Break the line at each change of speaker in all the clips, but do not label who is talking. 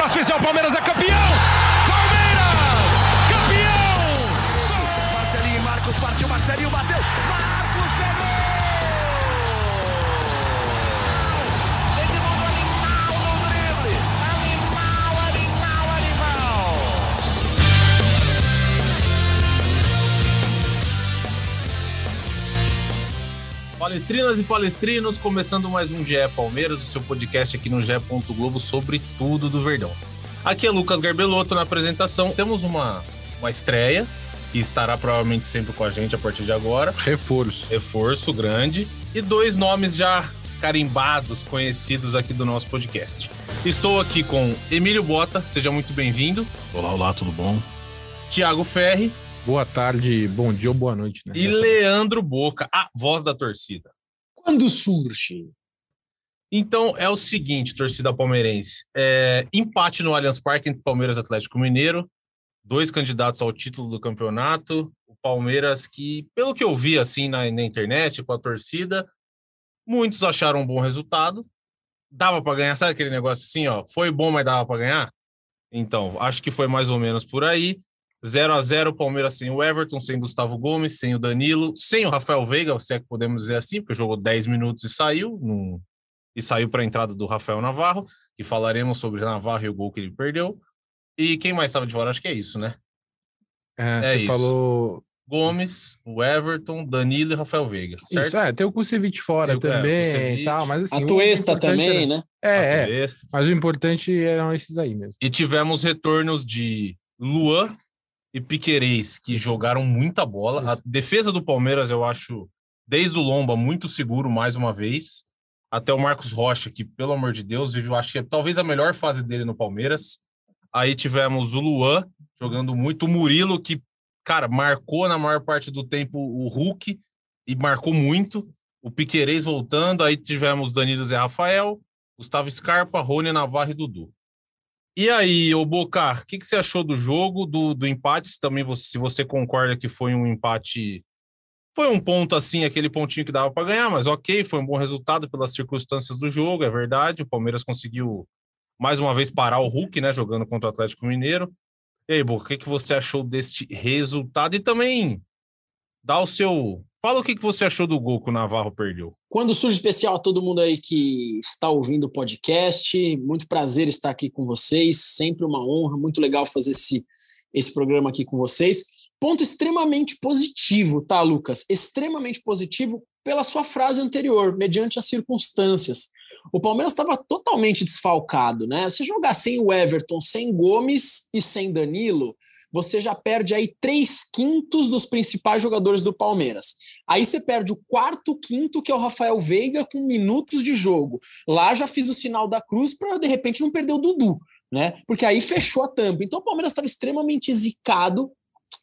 próxima edição, o Palmeiras é campeão!
Palestrinas e palestrinos, começando mais um GE Palmeiras, o seu podcast aqui no GE. Globo sobre tudo do Verdão. Aqui é Lucas Garbelotto na apresentação. Temos uma, uma estreia que estará provavelmente sempre com a gente a partir de agora.
Reforço.
Reforço grande. E dois nomes já carimbados, conhecidos aqui do nosso podcast. Estou aqui com Emílio Bota, seja muito bem-vindo.
Olá, olá, tudo bom?
Tiago Ferri
Boa tarde, bom dia ou boa noite, né?
e
Nessa-
Leandro Boca, a voz da torcida.
Quando surge?
Então é o seguinte, torcida palmeirense: é, empate no Allianz Parque entre Palmeiras e Atlético Mineiro, dois candidatos ao título do campeonato. O Palmeiras, que, pelo que eu vi assim na, na internet com a torcida, muitos acharam um bom resultado. Dava para ganhar, sabe aquele negócio assim, ó? Foi bom, mas dava para ganhar? Então, acho que foi mais ou menos por aí. 0 a 0 Palmeiras sem o Everton, sem Gustavo Gomes, sem o Danilo, sem o Rafael Veiga, se é que podemos dizer assim, porque jogou 10 minutos e saiu, e saiu para a entrada do Rafael Navarro, que falaremos sobre Navarro e o gol que ele perdeu. E quem mais estava de fora? Acho que é isso, né?
É,
é
você
isso.
falou.
Gomes, o Everton, Danilo e Rafael Veiga, certo?
Isso, é, tem o Kusevich fora
Tem é,
também
Kusevich.
e tal, mas assim.
a Tuesta
importante
também,
era-
né?
É, é. Mas o importante eram esses aí mesmo.
E tivemos retornos de Luan e Piquerez, que jogaram muita bola. A defesa do Palmeiras, eu acho, desde o Lomba, muito seguro mais uma vez. Até o Marcos Rocha, que, pelo amor de Deus, eu acho que é talvez a melhor fase dele no Palmeiras. Aí tivemos o Luan jogando muito, o Murilo, que, cara, marcou na maior parte do tempo o Hulk e marcou muito. O Piquerez voltando, aí tivemos Danilo Zé Rafael, Gustavo Scarpa, Rony Navarro e Dudu. E aí, ô Boca, o que, que você achou do jogo, do, do empate? Se também você, se você concorda que foi um empate. Foi um ponto assim, aquele pontinho que dava para ganhar, mas ok, foi um bom resultado pelas circunstâncias do jogo, é verdade. O Palmeiras conseguiu mais uma vez parar o Hulk, né, jogando contra o Atlético Mineiro. E aí, Boca, o que, que você achou deste resultado? E também dá o seu. Fala o que, que você achou do gol que o Navarro perdeu.
Quando surge especial a todo mundo aí que está ouvindo o podcast, muito prazer estar aqui com vocês, sempre uma honra, muito legal fazer esse, esse programa aqui com vocês. Ponto extremamente positivo, tá, Lucas? Extremamente positivo pela sua frase anterior, mediante as circunstâncias. O Palmeiras estava totalmente desfalcado, né? Se jogar sem o Everton, sem Gomes e sem Danilo, você já perde aí três quintos dos principais jogadores do Palmeiras. Aí você perde o quarto, quinto, que é o Rafael Veiga, com minutos de jogo. Lá já fiz o sinal da cruz para de repente não perder o Dudu, né? Porque aí fechou a tampa. Então o Palmeiras estava extremamente zicado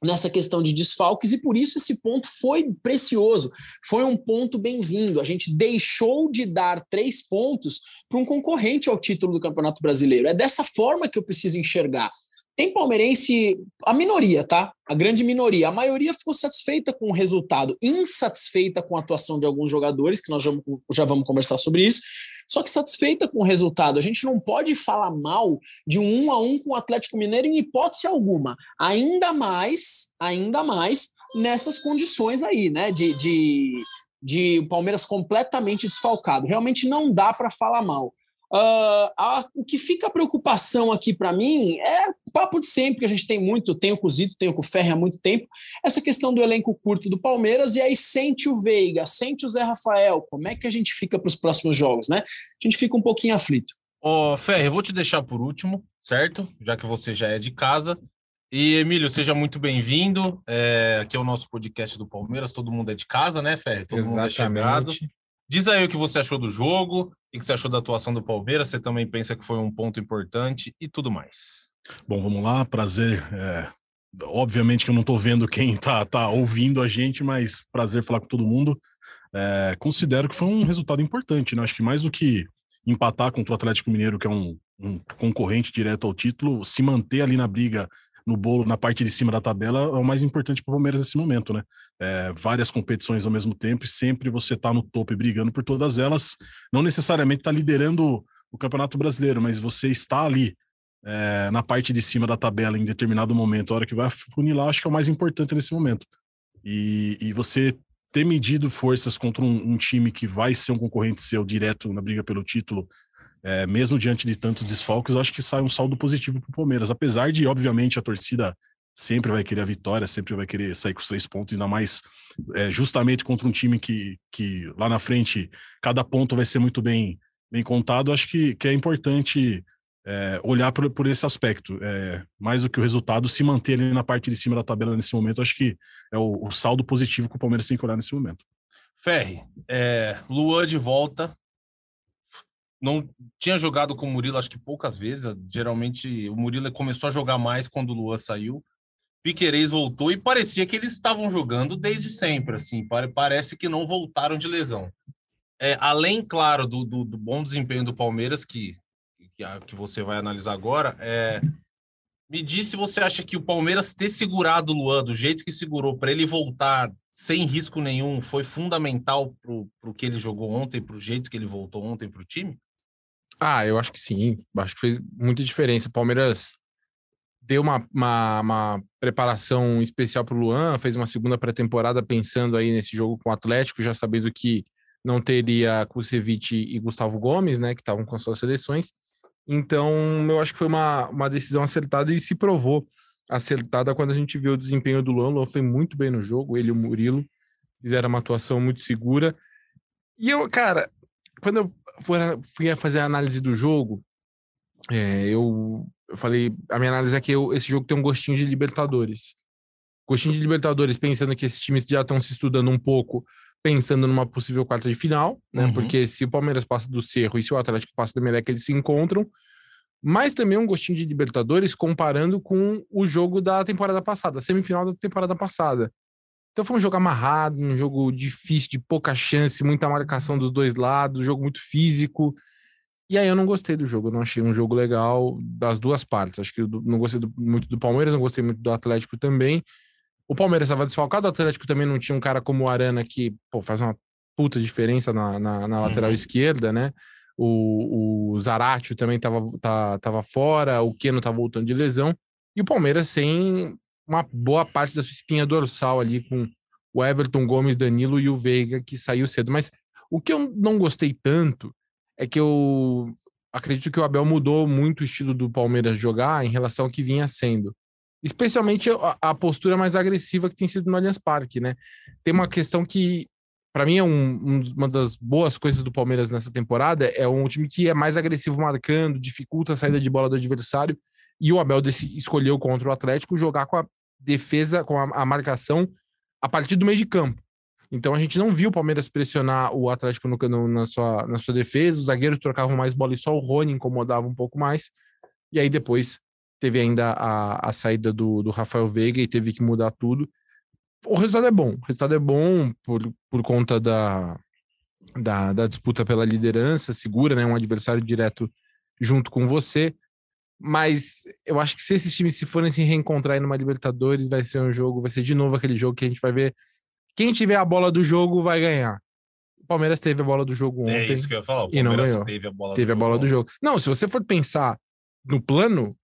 nessa questão de desfalques e por isso esse ponto foi precioso, foi um ponto bem-vindo. A gente deixou de dar três pontos para um concorrente ao título do Campeonato Brasileiro. É dessa forma que eu preciso enxergar. Tem palmeirense, a minoria, tá? A grande minoria. A maioria ficou satisfeita com o resultado, insatisfeita com a atuação de alguns jogadores, que nós já, já vamos conversar sobre isso, só que satisfeita com o resultado. A gente não pode falar mal de um um a um com o Atlético Mineiro em hipótese alguma. Ainda mais, ainda mais nessas condições aí, né? De, de, de o Palmeiras completamente desfalcado. Realmente não dá para falar mal. Uh, a, o que fica a preocupação aqui para mim é o papo de sempre, que a gente tem muito, tenho com o Zito, tenho com o Ferre há muito tempo, essa questão do elenco curto do Palmeiras, e aí sente o Veiga, sente o Zé Rafael, como é que a gente fica para os próximos jogos, né? A gente fica um pouquinho aflito.
Ó, Ferre, eu vou te deixar por último, certo? Já que você já é de casa. E, Emílio, seja muito bem-vindo. É, aqui é o nosso podcast do Palmeiras, todo mundo é de casa, né, Ferre? Todo mundo é chegado. Diz aí o que você achou do jogo, o que você achou da atuação do Palmeiras, você também pensa que foi um ponto importante e tudo mais.
Bom, vamos lá, prazer. é, obviamente que eu não estou vendo quem está tá ouvindo a gente, mas prazer falar com todo mundo. É, considero que foi um resultado importante, né? Acho que mais do que empatar contra o Atlético Mineiro, que é um, um concorrente direto ao título, se manter ali na briga, no bolo, na parte de cima da tabela, é o mais importante para o Palmeiras nesse momento, né? É, várias competições ao mesmo tempo e sempre você está no topo e brigando por todas elas, não necessariamente está liderando o Campeonato Brasileiro, mas você está ali é, na parte de cima da tabela em determinado momento, a hora que vai funilar, acho que é o mais importante nesse momento. E, e você ter medido forças contra um, um, time que vai ser um concorrente seu direto na briga pelo título, é, mesmo diante de tantos desfalques, eu acho que sai um saldo positivo para o Palmeiras. Apesar de, obviamente, a torcida sempre vai querer a vitória, sempre vai querer sair com os três pontos, ainda mais é, justamente contra um time que, que lá na frente cada ponto vai ser muito bem, bem contado. Acho que, que é importante é, olhar por, por esse aspecto. É, mais do que o resultado, se manter ali na parte de cima da tabela nesse momento, acho que é o, o saldo positivo que o Palmeiras tem que olhar nesse momento.
Ferri, é, Luan de volta. Não tinha jogado com o Murilo, acho que poucas vezes. Geralmente o Murilo começou a jogar mais quando o Luan saiu. Piquerez voltou e parecia que eles estavam jogando desde sempre. Assim, parece que não voltaram de lesão. É, além, claro, do, do, do, bom desempenho do Palmeiras, que que, que você vai analisar agora, é, me diz se você acha que o Palmeiras ter segurado o Luan do jeito que segurou para ele voltar sem risco nenhum foi fundamental para o que ele jogou ontem, para o jeito que ele voltou ontem para o time?
Ah, eu acho que sim. Acho que fez muita diferença. O Palmeiras deu uma, uma, uma preparação especial para o Luan, fez uma segunda pré-temporada pensando aí nesse jogo com o Atlético, já sabendo que não teria Kusevich e Gustavo Gomes, né, que estavam com as suas seleções. Então, eu acho que foi uma, uma decisão acertada e se provou acertada quando a gente viu o desempenho do Luan. O Luan foi muito bem no jogo, ele e o Murilo fizeram uma atuação muito segura. E eu, cara, quando eu fui fazer a análise do jogo, é, eu, eu, falei, a minha análise é que eu, esse jogo tem um gostinho de Libertadores. Gostinho de Libertadores, pensando que esses times já estão se estudando um pouco, pensando numa possível quarta de final, né? Uhum. Porque se o Palmeiras passa do Cerro e se o Atlético passa do Emelec, eles se encontram. Mas também um gostinho de Libertadores comparando com o jogo da temporada passada, a semifinal da temporada passada. Então foi um jogo amarrado, um jogo difícil, de pouca chance, muita marcação dos dois lados, jogo muito físico. E aí eu não gostei do jogo, eu não achei um jogo legal das duas partes. Acho que eu não gostei do, muito do Palmeiras, não gostei muito do Atlético também. O Palmeiras estava desfalcado, o Atlético também não tinha um cara como o Arana que pô, faz uma puta diferença na, na, na lateral uhum. esquerda, né? O, o Zaratio também estava tá, tava fora, o Keno tá voltando de lesão. E o Palmeiras sem uma boa parte da sua espinha dorsal ali com o Everton Gomes, Danilo e o Veiga, que saiu cedo. Mas o que eu não gostei tanto é que eu acredito que o Abel mudou muito o estilo do Palmeiras jogar em relação ao que vinha sendo especialmente a, a, postura mais agressiva que tem sido no Allianz Parque, né? Tem uma questão que, para mim, é um, um, uma das boas coisas do Palmeiras nessa temporada, é um time que é mais agressivo marcando, dificulta a saída de bola do adversário, e o Abel desse, escolheu contra o Atlético jogar com a defesa, com a, a marcação a partir do meio de campo. Então a gente não viu o Palmeiras pressionar o Atlético no, no, na, sua, na sua defesa, os zagueiros trocavam mais bola e só o Rony incomodava um pouco mais. E aí depois teve ainda a, a saída do, do Rafael Veiga e teve que mudar tudo. O resultado é bom. O resultado é bom por, por conta da, da, da disputa pela liderança, segura, né? Um adversário direto junto com você. Mas eu acho que se esses times se forem se reencontrar numa Libertadores, vai ser um jogo, vai ser de novo aquele jogo que a gente vai ver. Quem tiver a bola do jogo vai ganhar. O Palmeiras teve a bola do jogo é ontem.
É isso que eu ia falar. O
não ganhou.
teve a bola,
teve
do,
a bola
jogo
do jogo. Não, se você for pensar no plano,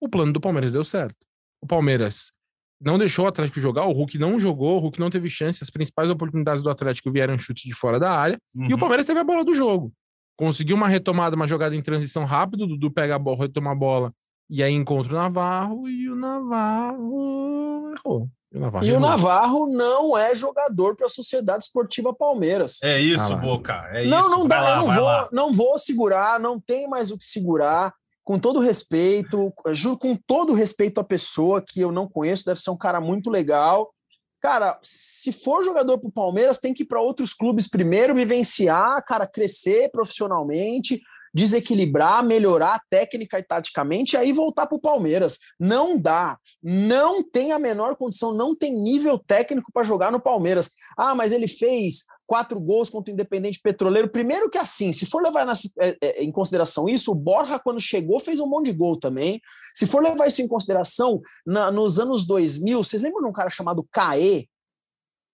o plano do Palmeiras deu certo. O Palmeiras não deixou o Atlético jogar, o Hulk não jogou, o Hulk não teve chance, as principais oportunidades do Atlético vieram chute de fora da área, uhum. e o uhum. Palmeiras teve a bola do jogo. Conseguiu uma retomada, uma jogada em transição rápido, o Dudu pega a bola, retoma a bola, e aí encontra o Navarro, e o Navarro errou.
E o Navarro, e o Navarro não é jogador para a Sociedade Esportiva Palmeiras.
É isso, ah, Boca. É
não,
isso.
não dá, lá, eu não vou, não vou segurar, não tem mais o que segurar com todo respeito, juro com todo respeito à pessoa que eu não conheço, deve ser um cara muito legal. Cara, se for jogador para o Palmeiras, tem que ir para outros clubes primeiro, vivenciar, cara, crescer profissionalmente, desequilibrar, melhorar técnica e taticamente, e aí voltar para o Palmeiras. Não dá, não tem a menor condição, não tem nível técnico para jogar no Palmeiras. Ah, mas ele fez quatro gols contra o Independente Petroleiro. Primeiro que assim, se for levar é, é, em consideração isso, o Borja, quando chegou, fez um monte de gol também. Se for levar isso em consideração, na, nos anos 2000, vocês lembram de um cara chamado Caê?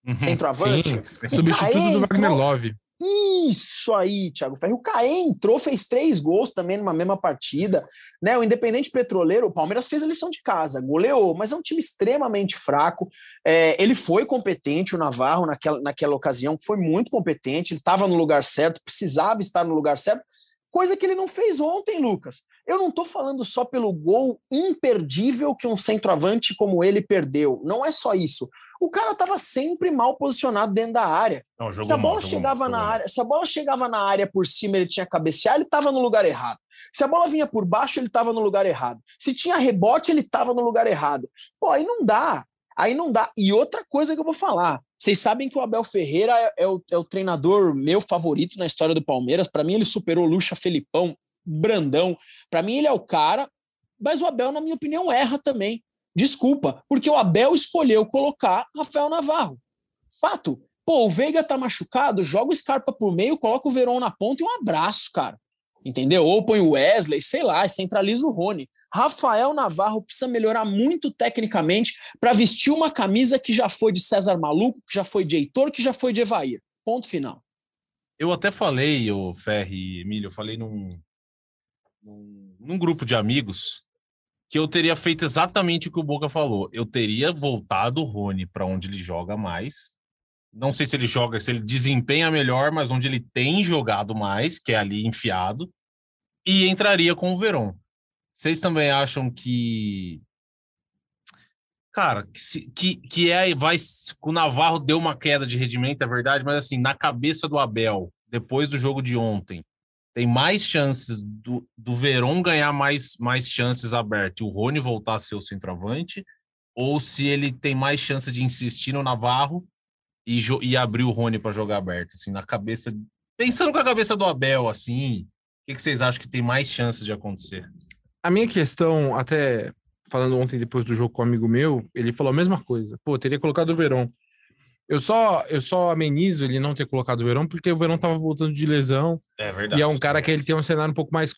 Uhum, centroavante? Sim,
substituto Caê do Wagner Love.
Isso aí, Thiago Ferri. O Caê entrou, fez três gols também numa mesma partida. Né? O Independente Petroleiro, o Palmeiras fez a lição de casa, goleou, mas é um time extremamente fraco. É, ele foi competente, o Navarro, naquela, naquela ocasião, foi muito competente, ele estava no lugar certo, precisava estar no lugar certo, coisa que ele não fez ontem, Lucas. Eu não estou falando só pelo gol imperdível que um centroavante como ele perdeu. Não é só isso o cara estava sempre mal posicionado dentro da área. Não, se a bola mal, chegava na área, se a bola chegava na área por cima, ele tinha que cabecear, ele estava no lugar errado. Se a bola vinha por baixo, ele estava no lugar errado. Se tinha rebote, ele estava no lugar errado. Pô, aí não dá. Aí não dá. E outra coisa que eu vou falar. Vocês sabem que o Abel Ferreira é, é, o, é o, treinador meu favorito na história do Palmeiras. Para mim, ele superou Lucha Felipão, Brandão. Para mim, ele é o cara. Mas o Abel, na minha opinião, erra também. Desculpa, porque o Abel escolheu colocar Rafael Navarro. Fato. Pô, o Veiga tá machucado, joga o Scarpa por meio, coloca o Verón na ponta e um abraço, cara. Entendeu? Ou põe o Wesley, sei lá, centraliza o Rony. Rafael Navarro precisa melhorar muito tecnicamente para vestir uma camisa que já foi de César Maluco, que já foi de Heitor, que já foi de Evair. Ponto final.
Eu até falei, o Ferri Emílio, eu falei num, num, num grupo de amigos que eu teria feito exatamente o que o Boca falou. Eu teria voltado o Rony para onde ele joga mais. Não sei se ele joga, se ele desempenha melhor, mas onde ele tem jogado mais, que é ali enfiado, e entraria com o Verón. Vocês também acham que cara, que, que, que é vai o Navarro deu uma queda de rendimento, é verdade, mas assim, na cabeça do Abel, depois do jogo de ontem, tem mais chances do, do Verón ganhar mais, mais chances abertas e o Rony voltar a ser o centroavante, ou se ele tem mais chance de insistir no Navarro e, e abrir o Rony para jogar aberto, assim, na cabeça. Pensando com a cabeça do Abel, assim, o que, que vocês acham que tem mais chances de acontecer?
A minha questão, até falando ontem depois do jogo com um amigo meu, ele falou a mesma coisa. Pô, teria colocado o Verón. Eu só, eu só amenizo ele não ter colocado o Verão, porque o Verão tava voltando de lesão.
É verdade.
E é um cara que ele tem um cenário um pouco mais.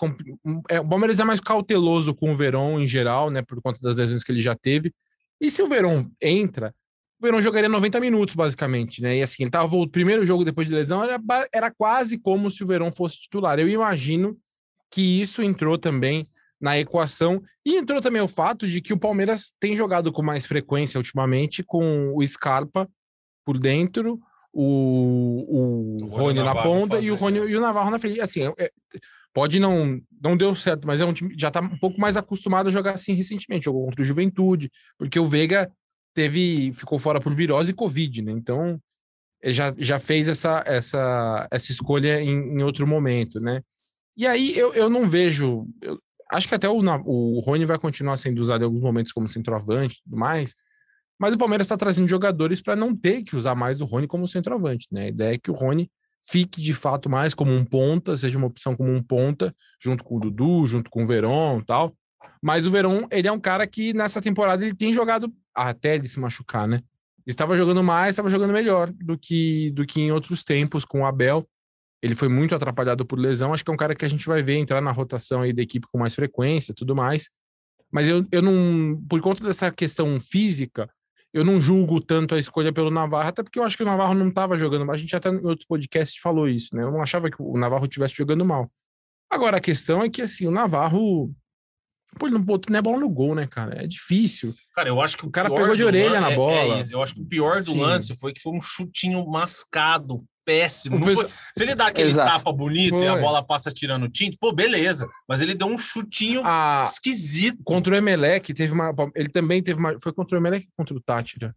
É, o Palmeiras é mais cauteloso com o Verão em geral, né? Por conta das lesões que ele já teve. E se o Verão entra, o Verão jogaria 90 minutos, basicamente, né? E assim, ele tava o primeiro jogo depois de lesão, era, era quase como se o Verão fosse titular. Eu imagino que isso entrou também na equação. E entrou também o fato de que o Palmeiras tem jogado com mais frequência ultimamente com o Scarpa por dentro, o, o, o Rony na ponta e o Rony e o Navarro na frente. Assim, é, pode não não deu certo, mas é um time já está um pouco mais acostumado a jogar assim recentemente. Jogou contra o Juventude, porque o Veiga teve ficou fora por virose e Covid, né? Então já, já fez essa, essa, essa escolha em, em outro momento, né? E aí eu, eu não vejo. Eu, acho que até o, o Rony vai continuar sendo usado em alguns momentos como centroavante e tudo mais. Mas o Palmeiras está trazendo jogadores para não ter que usar mais o Rony como centroavante, né? A ideia é que o Rony fique de fato mais como um ponta, seja uma opção como um ponta, junto com o Dudu, junto com o Verón tal. Mas o Verón, ele é um cara que nessa temporada ele tem jogado até ele se machucar, né? Estava jogando mais, estava jogando melhor do que do que em outros tempos com o Abel. Ele foi muito atrapalhado por lesão. Acho que é um cara que a gente vai ver entrar na rotação aí da equipe com mais frequência, tudo mais. Mas eu, eu não, por conta dessa questão física, eu não julgo tanto a escolha pelo Navarro, até porque eu acho que o Navarro não estava jogando mal. A gente até em outro podcast falou isso, né? Eu não achava que o Navarro estivesse jogando mal. Agora, a questão é que, assim, o Navarro. Pô, ele não botou nem a bola no gol, né, cara? É difícil.
Cara, eu acho que
o, cara pegou de orelha na bola. É,
é, eu acho que o pior do Sim. lance foi que foi um chutinho mascado, péssimo. Foi... Se ele dá aquele Exato. tapa bonito Foi. e a bola passa tirando tinta, pô, beleza. Mas ele deu um chutinho a... esquisito.
Contra o Emelec, teve uma. Ele também teve uma. Foi contra o Emelec contra o Tátira?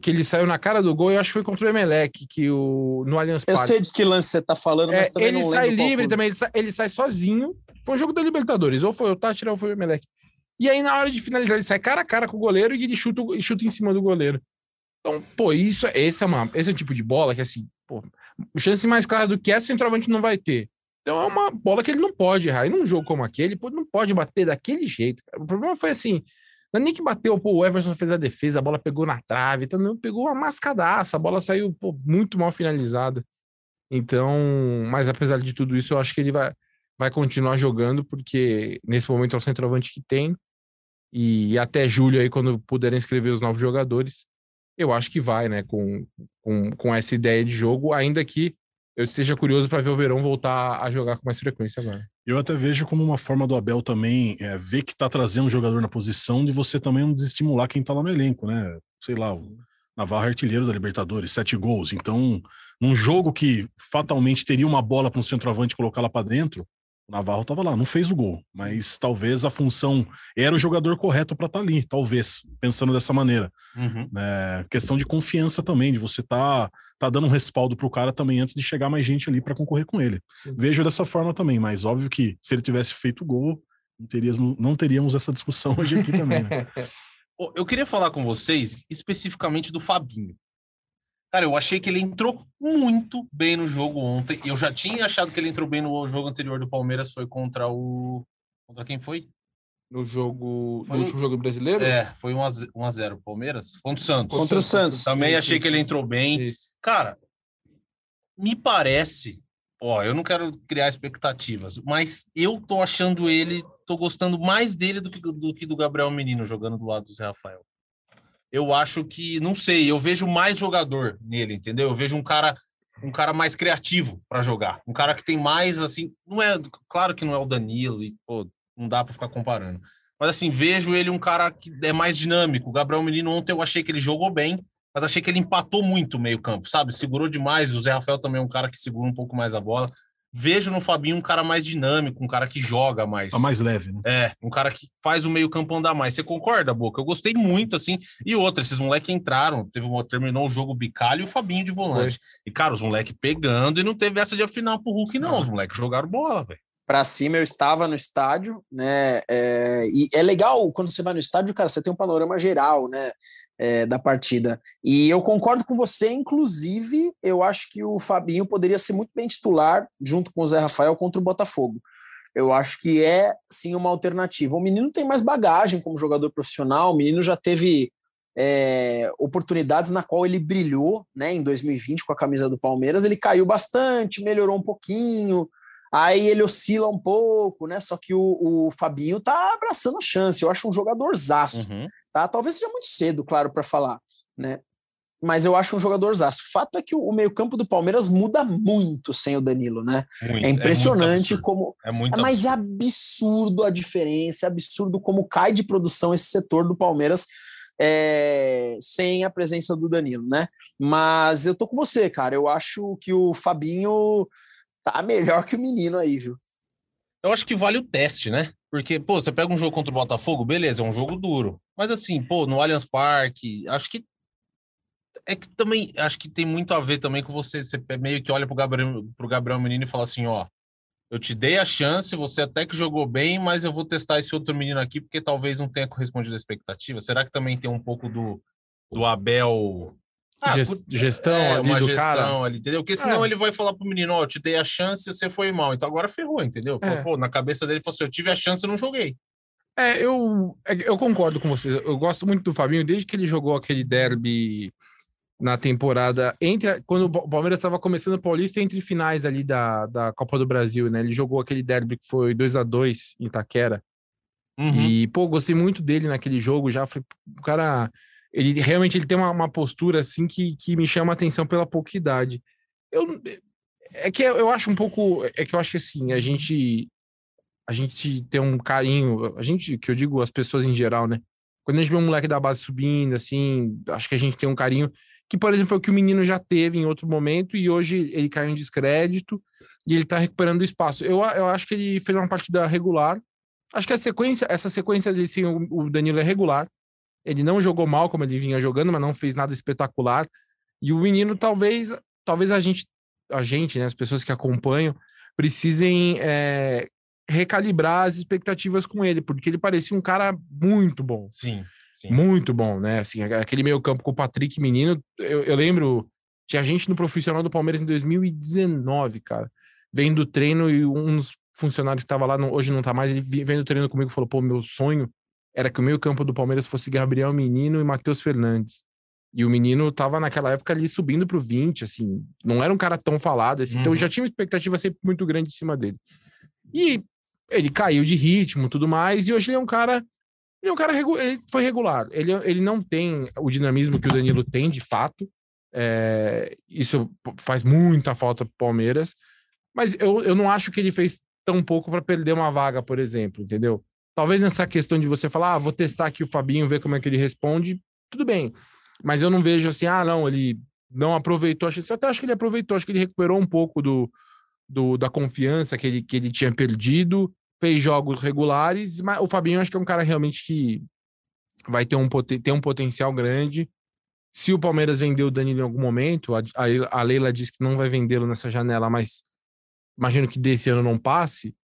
Que ele saiu na cara do gol, eu acho que foi contra o Emelec, que o. No Allianz
Parque. Eu sei de que lance você tá falando, mas é, também
ele
não
sai livre também, ele sai, ele sai sozinho. Foi um jogo da Libertadores, ou foi o Tátira ou foi o Emelec. E aí, na hora de finalizar, ele sai cara a cara com o goleiro e ele chuta, chuta em cima do goleiro. Então, pô, isso, esse é, uma, esse é um tipo de bola que, assim, pô, chance mais clara do que essa, centroavante não vai ter. Então é uma bola que ele não pode errar. E num jogo como aquele, pô, não pode bater daquele jeito. O problema foi assim: não é nem que bateu, pô, o Everson fez a defesa, a bola pegou na trave, então pegou uma mascadaça, a bola saiu pô, muito mal finalizada. Então, mas apesar de tudo isso, eu acho que ele vai, vai continuar jogando, porque nesse momento é o centroavante que tem. E até julho aí, quando puderem inscrever os novos jogadores, eu acho que vai, né, com, com, com essa ideia de jogo, ainda que eu esteja curioso para ver o Verão voltar a jogar com mais frequência agora.
Eu até vejo como uma forma do Abel também é, ver que tá trazendo um jogador na posição de você também não desestimular quem tá lá no elenco, né? Sei lá, o Navarro é artilheiro da Libertadores, sete gols. Então, num jogo que fatalmente teria uma bola para um centroavante colocar lá para dentro, o Navarro estava lá, não fez o gol, mas talvez a função era o jogador correto para estar tá ali, talvez, pensando dessa maneira. Uhum. É, questão de confiança também, de você tá, tá dando um respaldo para o cara também antes de chegar mais gente ali para concorrer com ele. Sim. Vejo dessa forma também, mas óbvio que se ele tivesse feito o gol, não teríamos, não teríamos essa discussão hoje aqui também. Né?
Eu queria falar com vocês especificamente do Fabinho. Cara, eu achei que ele entrou muito bem no jogo ontem. Eu já tinha achado que ele entrou bem no jogo anterior do Palmeiras, foi contra o. Contra quem foi?
No jogo. Foi no último jogo brasileiro?
É, foi 1x0 Palmeiras. Contra o Santos.
Contra o Santos.
Também achei que ele entrou bem. Isso. Cara, me parece. Ó, eu não quero criar expectativas, mas eu tô achando ele, tô gostando mais dele do que do, que do Gabriel Menino jogando do lado do Zé Rafael eu acho que, não sei, eu vejo mais jogador nele, entendeu? Eu vejo um cara um cara mais criativo para jogar, um cara que tem mais assim, não é, claro que não é o Danilo e pô, não dá para ficar comparando. Mas assim, vejo ele um cara que é mais dinâmico. O Gabriel Menino ontem eu achei que ele jogou bem, mas achei que ele empatou muito o meio-campo, sabe? Segurou demais. O Zé Rafael também é um cara que segura um pouco mais a bola vejo no Fabinho um cara mais dinâmico, um cara que joga mais.
Tá mais leve, né?
É, um cara que faz o meio-campo andar mais. Você concorda, Boca? Eu gostei muito, assim. E outra, esses moleques entraram, teve uma, terminou o jogo Bicalho e o Fabinho de volante. Foi. E, cara, os moleques pegando e não teve essa de afinar pro Hulk, não. Os moleques jogaram bola, velho.
Pra cima, eu estava no estádio, né? É, e é legal quando você vai no estádio, cara, você tem um panorama geral, né? É, da partida. E eu concordo com você, inclusive, eu acho que o Fabinho poderia ser muito bem titular junto com o Zé Rafael contra o Botafogo. Eu acho que é sim uma alternativa. O menino tem mais bagagem como jogador profissional, o menino já teve é, oportunidades na qual ele brilhou né, em 2020 com a camisa do Palmeiras. Ele caiu bastante, melhorou um pouquinho, aí ele oscila um pouco, né? Só que o, o Fabinho tá abraçando a chance. Eu acho um jogador zaço. Uhum. Tá? Talvez seja muito cedo, claro, para falar, né? Mas eu acho um jogador zaço. O fato é que o meio-campo do Palmeiras muda muito sem o Danilo, né? Muito, é impressionante é como.
É muito
é, mas é absurdo a diferença, é absurdo como cai de produção esse setor do Palmeiras é, sem a presença do Danilo, né? Mas eu tô com você, cara. Eu acho que o Fabinho tá melhor que o menino aí, viu?
Eu acho que vale o teste, né? Porque, pô, você pega um jogo contra o Botafogo, beleza, é um jogo duro. Mas assim, pô, no Allianz Parque, acho que é que também acho que tem muito a ver também com você. Você meio que olha pro Gabriel, pro Gabriel Menino e fala assim: ó, eu te dei a chance, você até que jogou bem, mas eu vou testar esse outro menino aqui porque talvez não tenha correspondido à expectativa. Será que também tem um pouco do, do Abel
ah, gestão é, ali uma do gestão cara.
ali, entendeu? Porque senão é. ele vai falar pro menino, ó, oh, eu te dei a chance você foi mal. Então agora ferrou, entendeu? É. Pô, na cabeça dele, ele falou assim, eu tive a chance e não joguei.
É, eu, é eu concordo com vocês. Eu gosto muito do Fabinho desde que ele jogou aquele derby na temporada entre quando o Palmeiras estava começando o Paulista entre finais ali da, da Copa do Brasil, né? Ele jogou aquele derby que foi 2 a 2 em Itaquera. Uhum. E pô, gostei muito dele naquele jogo, já foi o cara ele realmente ele tem uma, uma postura assim que, que me chama a atenção pela pouca idade. Eu é que eu acho um pouco é que eu acho que assim, a gente a gente tem um carinho, a gente, que eu digo as pessoas em geral, né? Quando a gente vê um moleque da base subindo, assim, acho que a gente tem um carinho que, por exemplo, foi o que o menino já teve em outro momento e hoje ele caiu em descrédito e ele tá recuperando o espaço. Eu, eu acho que ele fez uma partida regular. Acho que a sequência, essa sequência dele sim, o Danilo é regular. Ele não jogou mal como ele vinha jogando, mas não fez nada espetacular. E o menino, talvez, talvez a gente, a gente, né, as pessoas que acompanham, precisem é, recalibrar as expectativas com ele, porque ele parecia um cara muito bom.
Sim. sim.
Muito bom, né? Assim, aquele meio campo com o Patrick Menino, eu, eu lembro, tinha gente no profissional do Palmeiras em 2019, cara, vendo treino e um dos funcionários que estava lá, hoje não tá mais, ele vendo treino comigo falou: pô, meu sonho era que o meio campo do Palmeiras fosse Gabriel Menino e Matheus Fernandes. E o menino tava naquela época ali subindo pro 20, assim, não era um cara tão falado, assim, uhum. então já tinha uma expectativa sempre muito grande em cima dele. E ele caiu de ritmo tudo mais, e hoje ele é um cara. Ele é um cara ele foi regular. Ele, ele não tem o dinamismo que o Danilo tem, de fato. É, isso faz muita falta para o Palmeiras. Mas eu, eu não acho que ele fez tão pouco para perder uma vaga, por exemplo, entendeu? Talvez nessa questão de você falar, ah, vou testar aqui o Fabinho, ver como é que ele responde, tudo bem. Mas eu não vejo assim, ah, não, ele não aproveitou. Eu até acho que ele aproveitou, acho que ele recuperou um pouco do, do da confiança que ele, que ele tinha perdido, fez jogos regulares, mas o Fabinho acho que é um cara realmente que vai ter um, ter um potencial grande. Se o Palmeiras vender o Danilo em algum momento, a, a Leila disse que não vai vendê-lo nessa janela, mas imagino que desse ano não passe,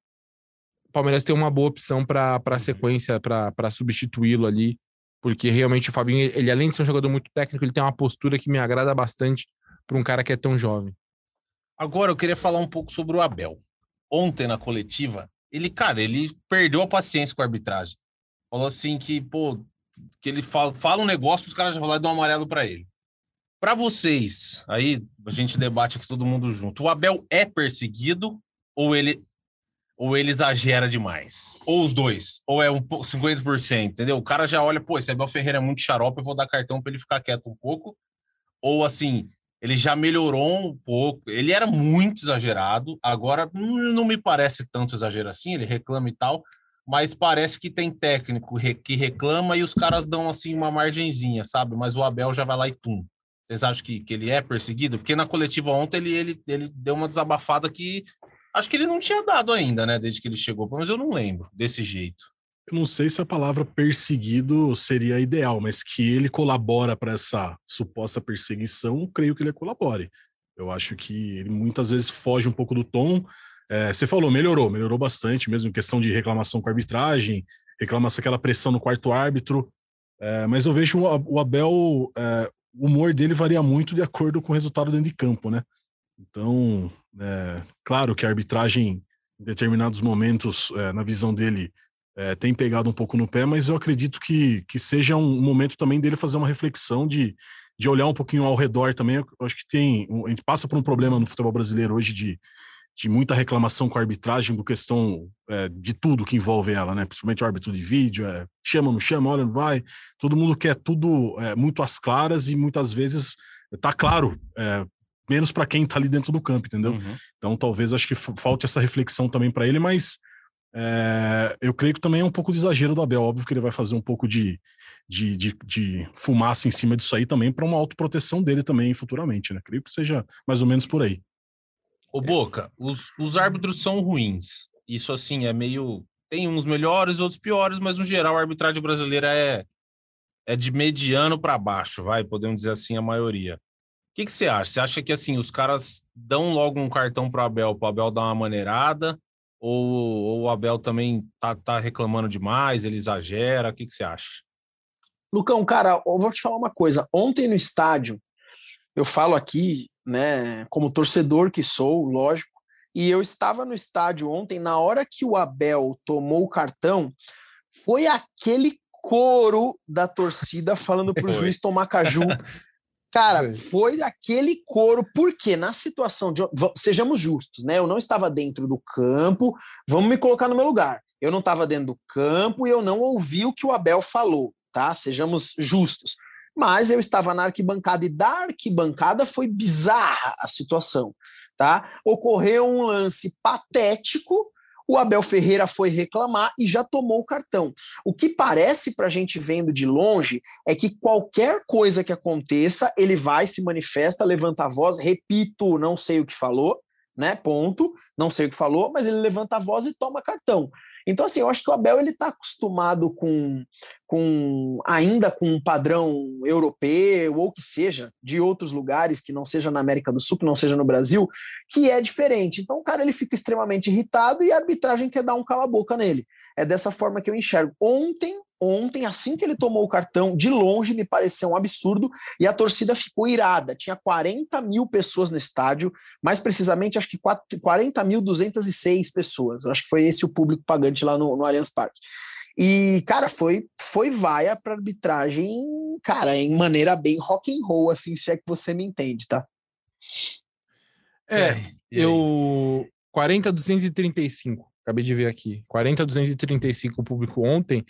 o Palmeiras tem uma boa opção para a sequência, para substituí-lo ali, porque realmente o Fabinho, ele além de ser um jogador muito técnico, ele tem uma postura que me agrada bastante para um cara que é tão jovem.
Agora eu queria falar um pouco sobre o Abel. Ontem na coletiva, ele, cara, ele perdeu a paciência com a arbitragem. Falou assim que, pô, que ele fala, fala um negócio, os caras já vão lá e dão um amarelo para ele. Para vocês, aí a gente debate aqui todo mundo junto. O Abel é perseguido ou ele ou ele exagera demais? Ou os dois? Ou é um 50%, entendeu? O cara já olha, pô, esse Abel Ferreira é muito xarope, eu vou dar cartão para ele ficar quieto um pouco. Ou assim, ele já melhorou um pouco. Ele era muito exagerado, agora não me parece tanto exagero assim, ele reclama e tal, mas parece que tem técnico que reclama e os caras dão assim uma margenzinha, sabe? Mas o Abel já vai lá e tum. Vocês acham que, que ele é perseguido? Porque na coletiva ontem ele, ele, ele deu uma desabafada que acho que ele não tinha dado ainda, né? Desde que ele chegou, mas eu não lembro desse jeito.
Eu não sei se a palavra perseguido seria ideal, mas que ele colabora para essa suposta perseguição, creio que ele colabore. Eu acho que ele muitas vezes foge um pouco do tom. É, você falou, melhorou, melhorou bastante, mesmo em questão de reclamação com a arbitragem, reclamação aquela pressão no quarto árbitro. É, mas eu vejo o Abel é, o humor dele varia muito de acordo com o resultado dentro de campo, né? Então, é, claro que a arbitragem, em determinados momentos, é, na visão dele, é, tem pegado um pouco no pé, mas eu acredito que, que seja um momento também dele fazer uma reflexão de, de olhar um pouquinho ao redor também. Eu acho que tem. A gente passa por um problema no futebol brasileiro hoje de de muita reclamação com a arbitragem, por questão é, de tudo que envolve ela, né? Principalmente o árbitro de vídeo, é, chama, não chama, olha, não vai. Todo mundo quer tudo é, muito às claras e muitas vezes tá claro, é, menos para quem tá ali dentro do campo, entendeu? Uhum. Então talvez acho que falte essa reflexão também para ele, mas é, eu creio que também é um pouco de exagero do Abel. Óbvio que ele vai fazer um pouco de, de, de, de fumaça em cima disso aí também para uma autoproteção dele também futuramente, né? Creio que seja mais ou menos por aí.
Ô, Boca, os, os árbitros são ruins. Isso, assim, é meio. Tem uns melhores, outros piores, mas no geral a arbitragem brasileira é, é de mediano para baixo, vai, podemos dizer assim, a maioria. O que, que você acha? Você acha que, assim, os caras dão logo um cartão para Abel, para Abel dar uma maneirada? Ou, ou o Abel também tá, tá reclamando demais, ele exagera? O que, que você acha?
Lucão, cara, eu vou te falar uma coisa. Ontem no estádio, eu falo aqui, né, como torcedor que sou, lógico, e eu estava no estádio ontem, na hora que o Abel tomou o cartão, foi aquele coro da torcida falando para o juiz tomar caju. Cara, foi aquele coro, porque na situação de. Sejamos justos, né? Eu não estava dentro do campo, vamos me colocar no meu lugar. Eu não estava dentro do campo e eu não ouvi o que o Abel falou, tá? Sejamos justos mas eu estava na arquibancada e da arquibancada foi bizarra a situação, tá? Ocorreu um lance patético, o Abel Ferreira foi reclamar e já tomou o cartão. O que parece para a gente vendo de longe é que qualquer coisa que aconteça, ele vai, se manifesta, levanta a voz, repito, não sei o que falou, né? Ponto, não sei o que falou, mas ele levanta a voz e toma cartão. Então, assim, eu acho que o Abel ele está acostumado com, com ainda com um padrão europeu ou que seja de outros lugares que não seja na América do Sul, que não seja no Brasil, que é diferente. Então, o cara ele fica extremamente irritado e a arbitragem quer dar um cala-boca nele. É dessa forma que eu enxergo. Ontem ontem, assim que ele tomou o cartão, de longe me pareceu um absurdo e a torcida ficou irada. Tinha 40 mil pessoas no estádio, mais precisamente, acho que 40.206 pessoas. Eu acho que foi esse o público pagante lá no, no Allianz Parque. E, cara, foi, foi vaia para arbitragem, cara, em maneira bem rock and roll, assim, se é que você me entende, tá?
É, eu. 40.235, acabei de ver aqui. 40.235 o público ontem.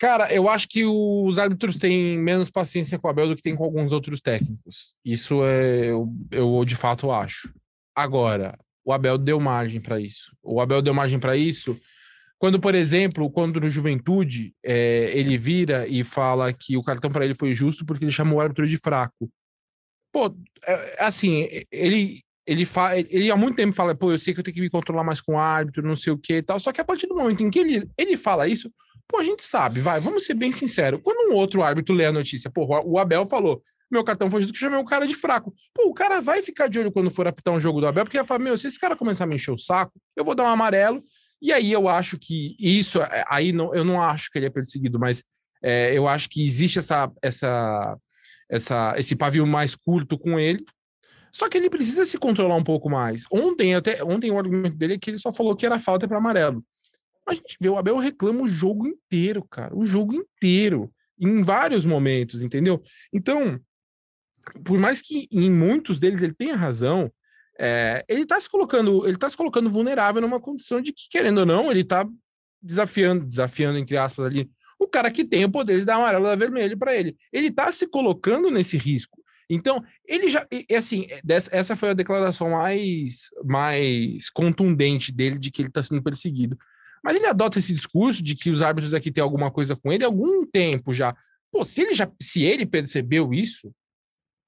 Cara, eu acho que os árbitros têm menos paciência com o Abel do que tem com alguns outros técnicos. Isso é, eu, eu de fato acho. Agora, o Abel deu margem para isso. O Abel deu margem para isso quando, por exemplo, quando no Juventude é, ele vira e fala que o cartão para ele foi justo porque ele chamou o árbitro de fraco. Pô, é, assim, ele ele, fa... ele há muito tempo fala, pô, eu sei que eu tenho que me controlar mais com o árbitro, não sei o que e tal. Só que a partir do momento em que ele, ele fala isso, pô, a gente sabe, vai, vamos ser bem sinceros. Quando um outro árbitro lê a notícia, pô, o Abel falou, meu cartão foi justo que chamei o cara de fraco. Pô, o cara vai ficar de olho quando for apitar um jogo do Abel, porque vai falar, meu, se esse cara começar a me encher o saco, eu vou dar um amarelo. E aí eu acho que isso, é, aí não, eu não acho que ele é perseguido, mas é, eu acho que existe essa, essa, essa, esse pavio mais curto com ele. Só que ele precisa se controlar um pouco mais. Ontem, até ontem o argumento dele é que ele só falou que era falta para amarelo. A gente vê o Abel reclama o jogo inteiro, cara, o jogo inteiro, em vários momentos, entendeu? Então, por mais que em muitos deles ele tenha razão, é, ele está se colocando, ele tá se colocando vulnerável numa condição de que, querendo ou não, ele está desafiando, desafiando, entre aspas, ali, o cara que tem o poder de dar amarelo ou vermelho para ele. Ele está se colocando nesse risco. Então, ele já. E, assim, essa foi a declaração mais, mais contundente dele de que ele está sendo perseguido. Mas ele adota esse discurso de que os árbitros aqui têm alguma coisa com ele há algum tempo já. Pô, se ele já se ele percebeu isso,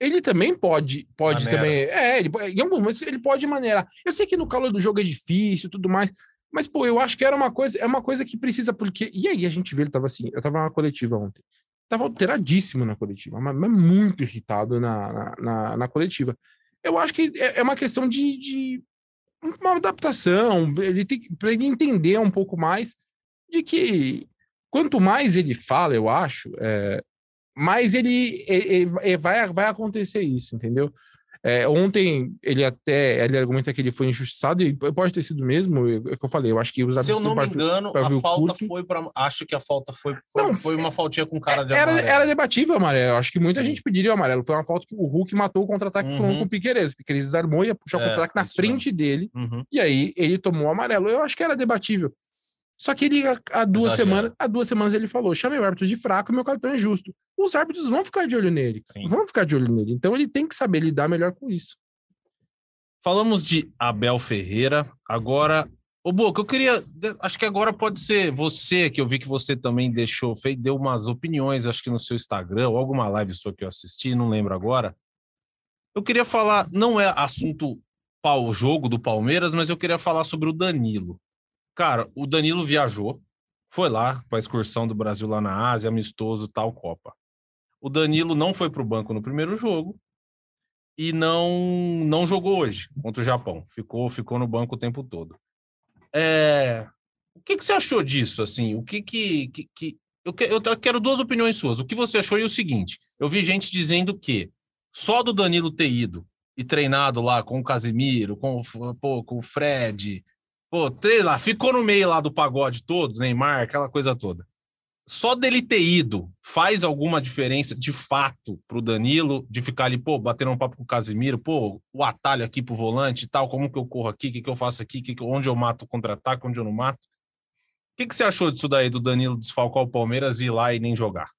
ele também pode, pode Maneira. também. É, ele, em alguns momentos ele pode maneirar. Eu sei que no calor do jogo é difícil tudo mais, mas, pô, eu acho que era uma coisa, é uma coisa que precisa, porque. E aí a gente vê, ele tava assim, eu tava na coletiva ontem. Tava alteradíssimo na coletiva, mas, mas muito irritado na, na, na, na, coletiva. Eu acho que é, é uma questão de, de uma adaptação, ele tem para ele entender um pouco mais de que quanto mais ele fala, eu acho, é, ele, ele, ele, vai, vai acontecer isso, entendeu? É, ontem ele até ele argumenta que ele foi injustiçado e pode ter sido mesmo, é o que eu falei. Eu acho que os
Se eu não me engano, a falta curto. foi para. Acho que a falta foi, foi, não, foi uma faltinha com cara de
era, amarelo. Era debatível amarelo. Acho que muita Sim. gente pediria o amarelo. Foi uma falta que o Hulk matou o contra-ataque uhum. com o Piqueires. O Piqueires desarmou e ia puxar o é, contra-ataque na frente dele. Uhum. E aí ele tomou o amarelo. Eu acho que era debatível. Só que ele, há duas semanas, há duas semanas ele falou: chamei o árbitro de fraco, meu cartão é justo. Os árbitros vão ficar de olho nele. Sim. Vão ficar de olho nele. Então ele tem que saber lidar melhor com isso.
Falamos de Abel Ferreira. Agora, ô Boca, eu queria. Acho que agora pode ser você, que eu vi que você também deixou, fez, deu umas opiniões, acho que no seu Instagram, ou alguma live sua que eu assisti, não lembro agora. Eu queria falar, não é assunto o jogo do Palmeiras, mas eu queria falar sobre o Danilo. Cara, o Danilo viajou, foi lá para a excursão do Brasil lá na Ásia, amistoso, tal Copa. O Danilo não foi para o banco no primeiro jogo e não não jogou hoje contra o Japão. Ficou ficou no banco o tempo todo. É... O que, que você achou disso? Assim, o que que, que, que... Eu, que, eu quero duas opiniões suas. O que você achou e o seguinte: eu vi gente dizendo que só do Danilo ter ido e treinado lá com o Casimiro, com, pô, com o Fred, Pô, sei lá, ficou no meio lá do pagode todo, Neymar, aquela coisa toda. Só dele ter ido faz alguma diferença de fato pro Danilo, de ficar ali, pô, batendo um papo com o Casimiro, pô, o atalho aqui pro volante e tal, como que eu corro aqui, o que, que eu faço aqui, que, onde eu mato o contra-ataque, onde eu não mato. O que, que você achou disso daí, do Danilo desfalcar o Palmeiras e ir lá e nem jogar?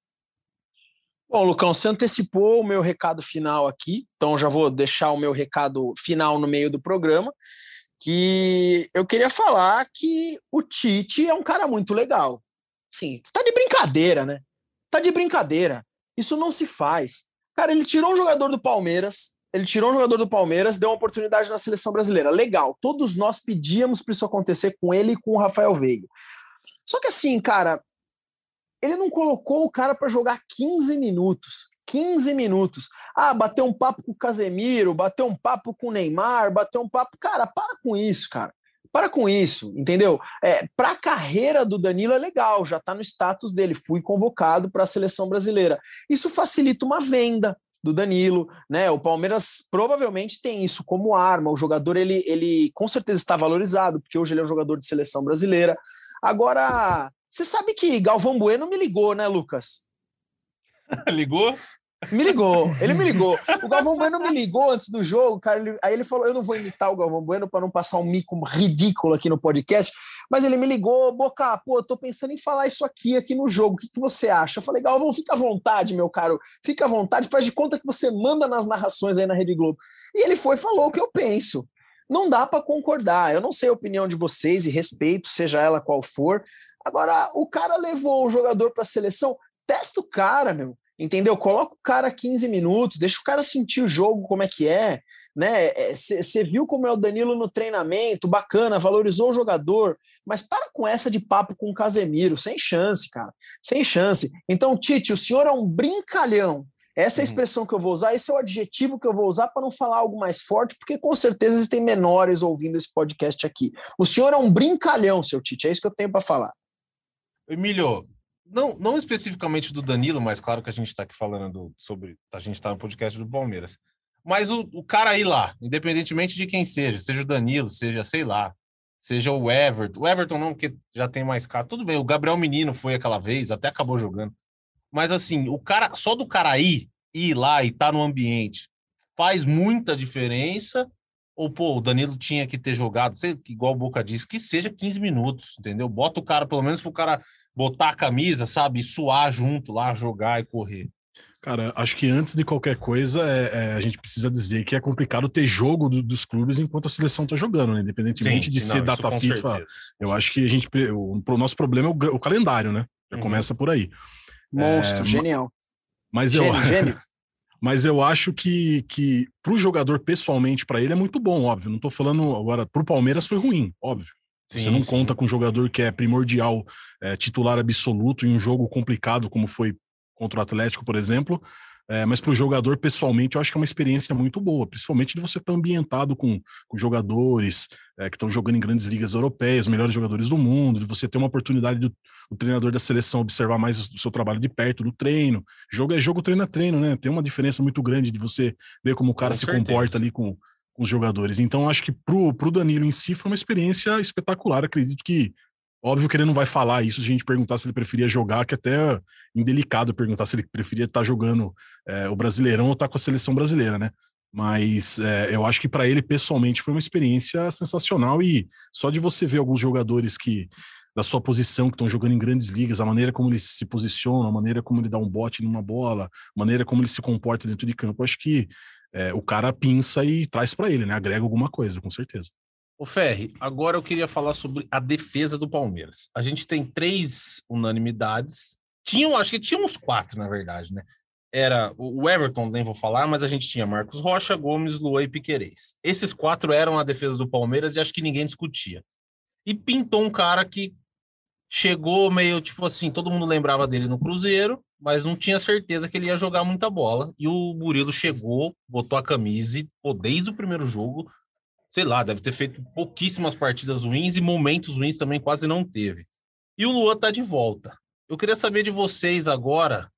Bom, Lucão, você antecipou o meu recado final aqui, então já vou deixar o meu recado final no meio do programa que eu queria falar que o Tite é um cara muito legal. Sim, tá de brincadeira, né? Tá de brincadeira. Isso não se faz. Cara, ele tirou um jogador do Palmeiras, ele tirou um jogador do Palmeiras, deu uma oportunidade na seleção brasileira. Legal, todos nós pedíamos para isso acontecer com ele e com o Rafael Veiga. Só que assim, cara, ele não colocou o cara para jogar 15 minutos. 15 minutos. Ah, bateu um papo com o Casemiro, bateu um papo com o Neymar, bateu um papo. Cara, para com isso, cara. Para com isso, entendeu? É, para a carreira do Danilo é legal, já está no status dele, fui convocado para a seleção brasileira. Isso facilita uma venda do Danilo, né? O Palmeiras provavelmente tem isso como arma. O jogador ele, ele com certeza está valorizado, porque hoje ele é um jogador de seleção brasileira. Agora, você sabe que Galvão Bueno me ligou, né, Lucas?
ligou?
Me ligou, ele me ligou. O Galvão Bueno me ligou antes do jogo, cara. Ele, aí ele falou: Eu não vou imitar o Galvão Bueno para não passar um mico ridículo aqui no podcast, mas ele me ligou, Boca, pô, eu tô pensando em falar isso aqui, aqui no jogo. O que, que você acha? Eu falei: Galvão, fica à vontade, meu caro, fica à vontade, faz de conta que você manda nas narrações aí na Rede Globo. E ele foi falou o que eu penso. Não dá para concordar. Eu não sei a opinião de vocês e respeito, seja ela qual for. Agora, o cara levou o jogador para a seleção, testa o cara, meu entendeu? Coloca o cara 15 minutos, deixa o cara sentir o jogo como é que é, né? Você é, viu como é o Danilo no treinamento, bacana, valorizou o jogador, mas para com essa de papo com o Casemiro, sem chance, cara, sem chance. Então, Tite, o senhor é um brincalhão. Essa é a uhum. expressão que eu vou usar, esse é o adjetivo que eu vou usar para não falar algo mais forte, porque com certeza existem menores ouvindo esse podcast aqui. O senhor é um brincalhão, seu Tite, é isso que eu tenho para falar.
Emílio, não, não especificamente do Danilo, mas claro que a gente está aqui falando sobre. A gente está no podcast do Palmeiras. Mas o, o cara aí lá, independentemente de quem seja, seja o Danilo, seja, sei lá, seja o Everton. O Everton não, porque já tem mais cara. Tudo bem, o Gabriel Menino foi aquela vez, até acabou jogando. Mas assim, o cara, só do cara aí, ir lá e estar tá no ambiente, faz muita diferença. Ou, pô, o Danilo tinha que ter jogado, sei, igual o Boca disse, que seja 15 minutos, entendeu? Bota o cara, pelo menos, pro cara botar a camisa, sabe? E suar junto lá, jogar e correr.
Cara, acho que antes de qualquer coisa, é, é, a gente precisa dizer que é complicado ter jogo do, dos clubes enquanto a seleção está jogando, né? independentemente sim, de sim, ser não, data FIFA. Eu acho que a gente, o, o nosso problema é o, o calendário, né? Já uhum. começa por aí.
Monstro, é, genial.
Mas gênio, eu, gênio. mas eu acho que, que para o jogador pessoalmente, para ele é muito bom, óbvio. Não estou falando agora, para o Palmeiras foi ruim, óbvio. Sim, Você não sim. conta com um jogador que é primordial, é, titular absoluto em um jogo complicado, como foi contra o Atlético, por exemplo. É, mas para o jogador, pessoalmente, eu acho que é uma experiência muito boa, principalmente de você estar tá ambientado com, com jogadores é, que estão jogando em grandes ligas europeias, melhores jogadores do mundo, de você ter uma oportunidade do, do, treinador da seleção observar mais o seu trabalho de perto do treino. Jogo é jogo, treino é treino, né? Tem uma diferença muito grande de você ver como o cara com se certeza. comporta ali com, com os jogadores. Então, acho que pro, pro Danilo em si foi uma experiência espetacular. Acredito que, óbvio que ele não vai falar isso se a gente perguntar se ele preferia jogar, que é até indelicado perguntar se ele preferia estar tá jogando é, o Brasileirão ou estar tá com a seleção brasileira, né? Mas é, eu acho que para ele, pessoalmente, foi uma experiência sensacional e só de você ver alguns jogadores que da sua posição, que estão jogando em grandes ligas, a maneira como ele se posiciona, a maneira como ele dá um bote numa bola, a maneira como ele se comporta dentro de campo, acho que é, o cara pinça e traz para ele, né? Agrega alguma coisa, com certeza.
O Ferri, agora eu queria falar sobre a defesa do Palmeiras. A gente tem três unanimidades. Tinham, acho que tinha uns quatro, na verdade, né? Era o Everton, nem vou falar, mas a gente tinha Marcos Rocha, Gomes, Luan e Piquerez. Esses quatro eram a defesa do Palmeiras e acho que ninguém discutia. E pintou um cara que chegou meio tipo assim, todo mundo lembrava dele no Cruzeiro, mas não tinha certeza que ele ia jogar muita bola. E o Murilo chegou, botou a camisa e, pô, desde o primeiro jogo, sei lá, deve ter feito pouquíssimas partidas ruins e momentos ruins também quase não teve. E o Luan tá de volta. Eu queria saber de vocês agora,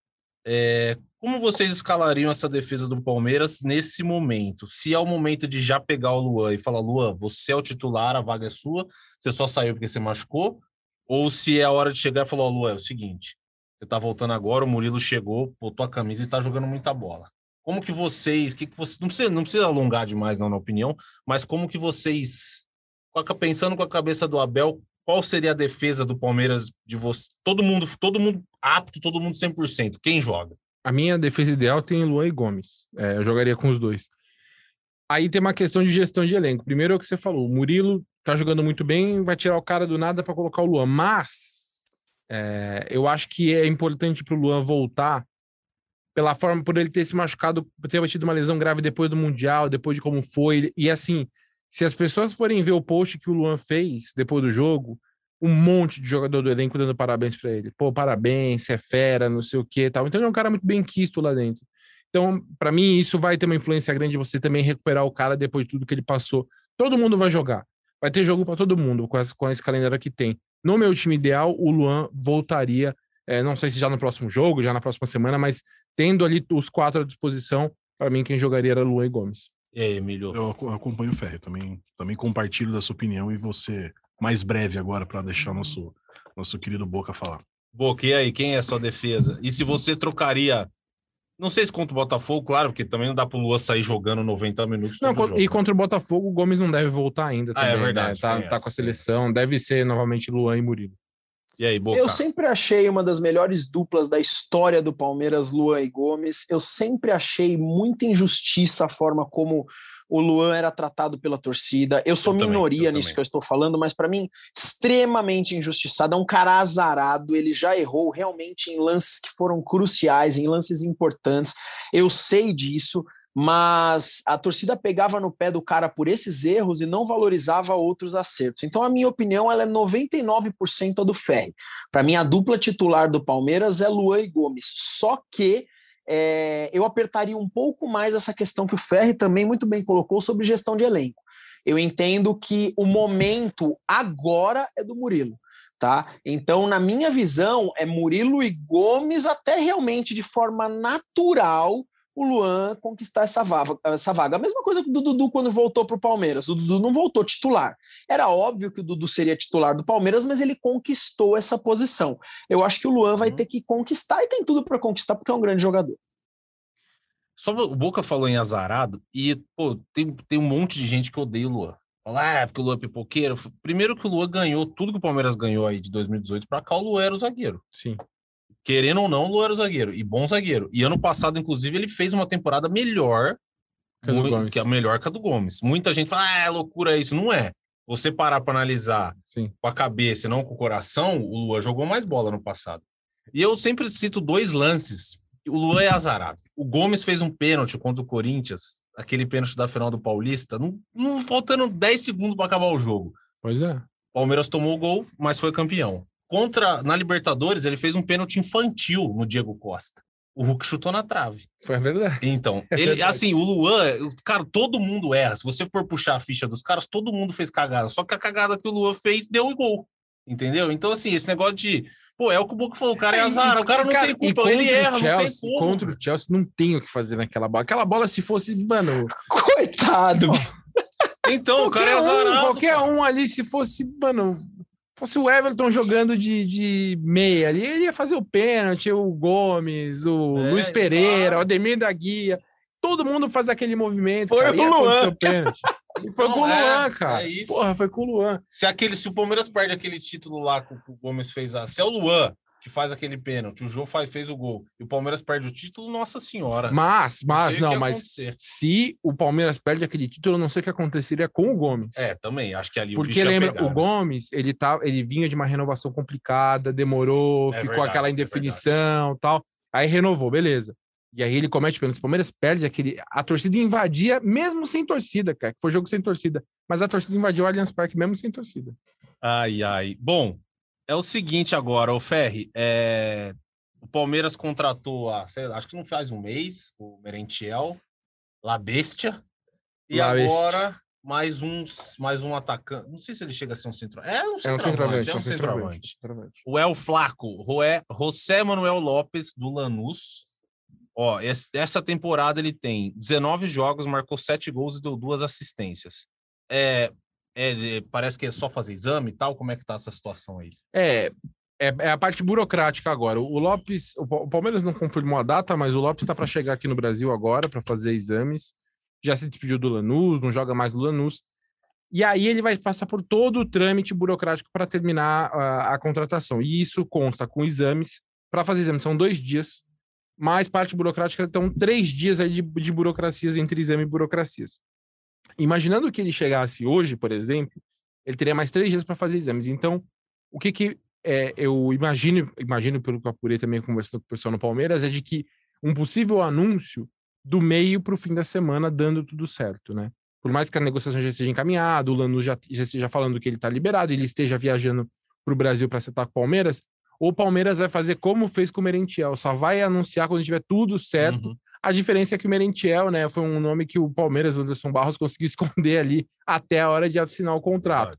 é, como vocês escalariam essa defesa do Palmeiras nesse momento? Se é o momento de já pegar o Luan e falar, Luan, você é o titular, a vaga é sua, você só saiu porque você machucou, ou se é a hora de chegar e falar, ó, Lu, é o seguinte, você tá voltando agora, o Murilo chegou, botou a camisa e tá jogando muita bola. Como que vocês, que que vocês, não precisa, não precisa alongar demais não, na opinião, mas como que vocês, pensando com a cabeça do Abel, qual seria a defesa do Palmeiras de você? Todo mundo, todo mundo apto, todo mundo 100%. Quem joga?
A minha defesa ideal tem Luan e Gomes. É, eu jogaria com os dois. Aí tem uma questão de gestão de elenco. Primeiro é o que você falou, o Murilo tá jogando muito bem, vai tirar o cara do nada para colocar o Luan. Mas é, eu acho que é importante para o Luan voltar pela forma por ele ter se machucado, ter tido uma lesão grave depois do Mundial, depois de como foi. E assim, se as pessoas forem ver o post que o Luan fez depois do jogo, um monte de jogador do elenco dando parabéns para ele. Pô, parabéns, é fera, não sei o que tal. Então ele é um cara muito bem quisto lá dentro. Então, para mim, isso vai ter uma influência grande você também recuperar o cara depois de tudo que ele passou. Todo mundo vai jogar. Vai ter jogo para todo mundo com, essa, com esse calendário que tem. No meu time ideal, o Luan voltaria, é, não sei se já no próximo jogo, já na próxima semana, mas tendo ali os quatro à disposição, para mim quem jogaria era Luan e Gomes.
E aí, Emílio?
Eu acompanho o Ferro, também, também compartilho da sua opinião e você mais breve agora para deixar o nosso, nosso querido Boca falar.
Boca, e aí, quem é a sua defesa? E se você trocaria Não sei se contra o Botafogo, claro, porque também não dá pro Lua sair jogando 90 minutos.
Não, e contra o Botafogo, o Gomes não deve voltar ainda.
Ah, é
né?
verdade,
Tá,
tem
tá
essa,
com a seleção, deve ser novamente Luan e Murilo.
E aí, Boca?
Eu sempre achei uma das melhores duplas da história do Palmeiras, Luan e Gomes. Eu sempre achei muita injustiça a forma como o Luan era tratado pela torcida. Eu sou
Eu também,
minoria
eu
nisso
também.
que eu estou falando, mas para mim, extremamente injustiçado. É um cara azarado, ele já errou realmente em lances que foram cruciais, em lances importantes. Eu sei disso, mas a torcida pegava no pé do cara por esses erros e não valorizava outros acertos. Então, a minha opinião ela é 99% a do Ferri. Para mim, a dupla titular do Palmeiras é Luan e Gomes. Só que é, eu apertaria um pouco mais essa questão que o Ferri também muito bem colocou sobre gestão de elenco. Eu entendo que o momento agora é do Murilo. Tá? Então, na minha visão, é Murilo e Gomes até realmente de forma natural o Luan conquistar essa vaga, essa vaga. A mesma coisa que o Dudu quando voltou para o Palmeiras. O Dudu não voltou titular. Era óbvio que o Dudu seria titular do Palmeiras, mas ele conquistou essa posição. Eu acho que o Luan vai
Uhum.
ter que conquistar e tem tudo para conquistar porque é um grande jogador.
Só o Boca falou em azarado e, pô, tem, tem um monte de gente que odeia o Luan. Fala, ah, é porque o Luan é pipoqueiro. Primeiro que o Luan ganhou tudo que o Palmeiras ganhou aí de 2018 pra cá, o Luan era o zagueiro.
Sim.
Querendo ou não, o Luan era o zagueiro. E bom zagueiro. E ano passado, inclusive, ele fez uma temporada melhor
Que a do
mui-
Gomes.
que a melhor que a do Gomes. Muita gente fala, ah, é loucura isso. Não é. Você parar para analisar
Sim.
com a cabeça e não com o coração, o Luan jogou mais bola no passado. E eu sempre cito dois lances. O Luan é azarado. O Gomes fez um pênalti contra o Corinthians, aquele pênalti da final do Paulista, não, não faltando 10 segundos para acabar o jogo.
Pois é.
O Palmeiras tomou o gol, mas foi campeão. Contra na Libertadores, ele fez um pênalti infantil no Diego Costa. O Hulk chutou na trave.
Foi verdade.
Então,
É
ele,
verdade.
assim, o Luan, cara, todo mundo erra. Se você for puxar a ficha dos caras, todo mundo fez cagada. Só que a cagada que o Luan fez deu o gol. Entendeu? Então, assim, esse negócio de. Pô, é o que o Boca falou, o cara é azar, o cara não tem
e
culpa, ele
o
erra,
Chelsea,
não tem como.
Contra o Chelsea não tem o que fazer naquela bola. Aquela bola, se fosse, mano,
Coitado!
Então, o cara é
qualquer um,
azarado.
qualquer
cara.
um ali, se fosse, mano, fosse o Everton jogando de, de meia ali, ele ia fazer o pênalti, o Gomes, o
É,
Luiz Pereira, o Ademir da Guia. Todo mundo faz aquele movimento.
Foi
cara,
o Luan.
pênalti. E Foi
Não,
com o
é,
Luan, cara.
é isso.
Porra, foi com o Luan.
Se, aquele, se o Palmeiras perde aquele título lá que o que o Gomes fez, a, se é o Luan que faz aquele pênalti, o Jô faz, fez o gol, e o Palmeiras perde o título, nossa senhora.
Mas,
Não
mas,
o
não,
ia
mas
acontecer.
se o Palmeiras perde aquele título, eu não sei o que aconteceria com o Gomes.
É, também, acho que ali o
Porque
ia
lembra,
pegar,
o
né?
Gomes, ele, tá, ele vinha de uma renovação complicada, demorou,
É
ficou
verdade,
aquela
é
indefinição tal. Aí renovou, beleza. E aí ele comete pênalti. O Palmeiras perde aquele. A torcida invadia, mesmo sem torcida, cara, que foi jogo sem torcida. Mas a torcida invadiu o Allianz Parque mesmo sem torcida.
Ai, ai. Bom, é o seguinte agora, o Ferri, é... o Palmeiras contratou, há, sei lá, acho que não faz um mês, o Merentiel, La Bestia, e
La Bestia.
agora mais uns, mais um atacante. Não sei se ele chega a ser um centroavante. É um
É um
centroavante,
centroavante,
é um centroavante.
centroavante.
O El Flaco, Joé, José Manuel Lopes do Lanús. Ó, es- essa temporada ele tem 19 jogos, marcou 7 gols e deu duas assistências. É, é, parece que é só fazer exame e tal. Como é que tá essa situação aí?
É, é, é a parte burocrática agora. O Lopes, o Pa- o Palmeiras não confirmou a data, mas o Lopes está para chegar aqui no Brasil agora para fazer exames. Já se despediu do Lanús, não joga mais no Lanús. E aí ele vai passar por todo o trâmite burocrático para terminar a, a contratação. E isso consta com exames. Para fazer exames são dois dias, mais parte burocrática, então três dias aí de, de burocracias entre exame e burocracias. Imaginando que ele chegasse hoje, por exemplo, ele teria mais três dias para fazer exames. Então, o que, que é, eu imagino, imagino pelo que eu apurei também conversando com o pessoal no Palmeiras, é de que um possível anúncio do meio para o fim da semana dando tudo certo, né? Por mais que a negociação já esteja encaminhada, o Lanús já, já esteja falando que ele está liberado, ele esteja viajando para o Brasil para acertar com o Palmeiras, o Palmeiras vai fazer como fez com o Merentiel, só vai anunciar quando tiver tudo certo.
Uhum.
A diferença é que o Merentiel, né, foi um nome que o Palmeiras, o Anderson Barros, conseguiu esconder ali até a hora de assinar o contrato.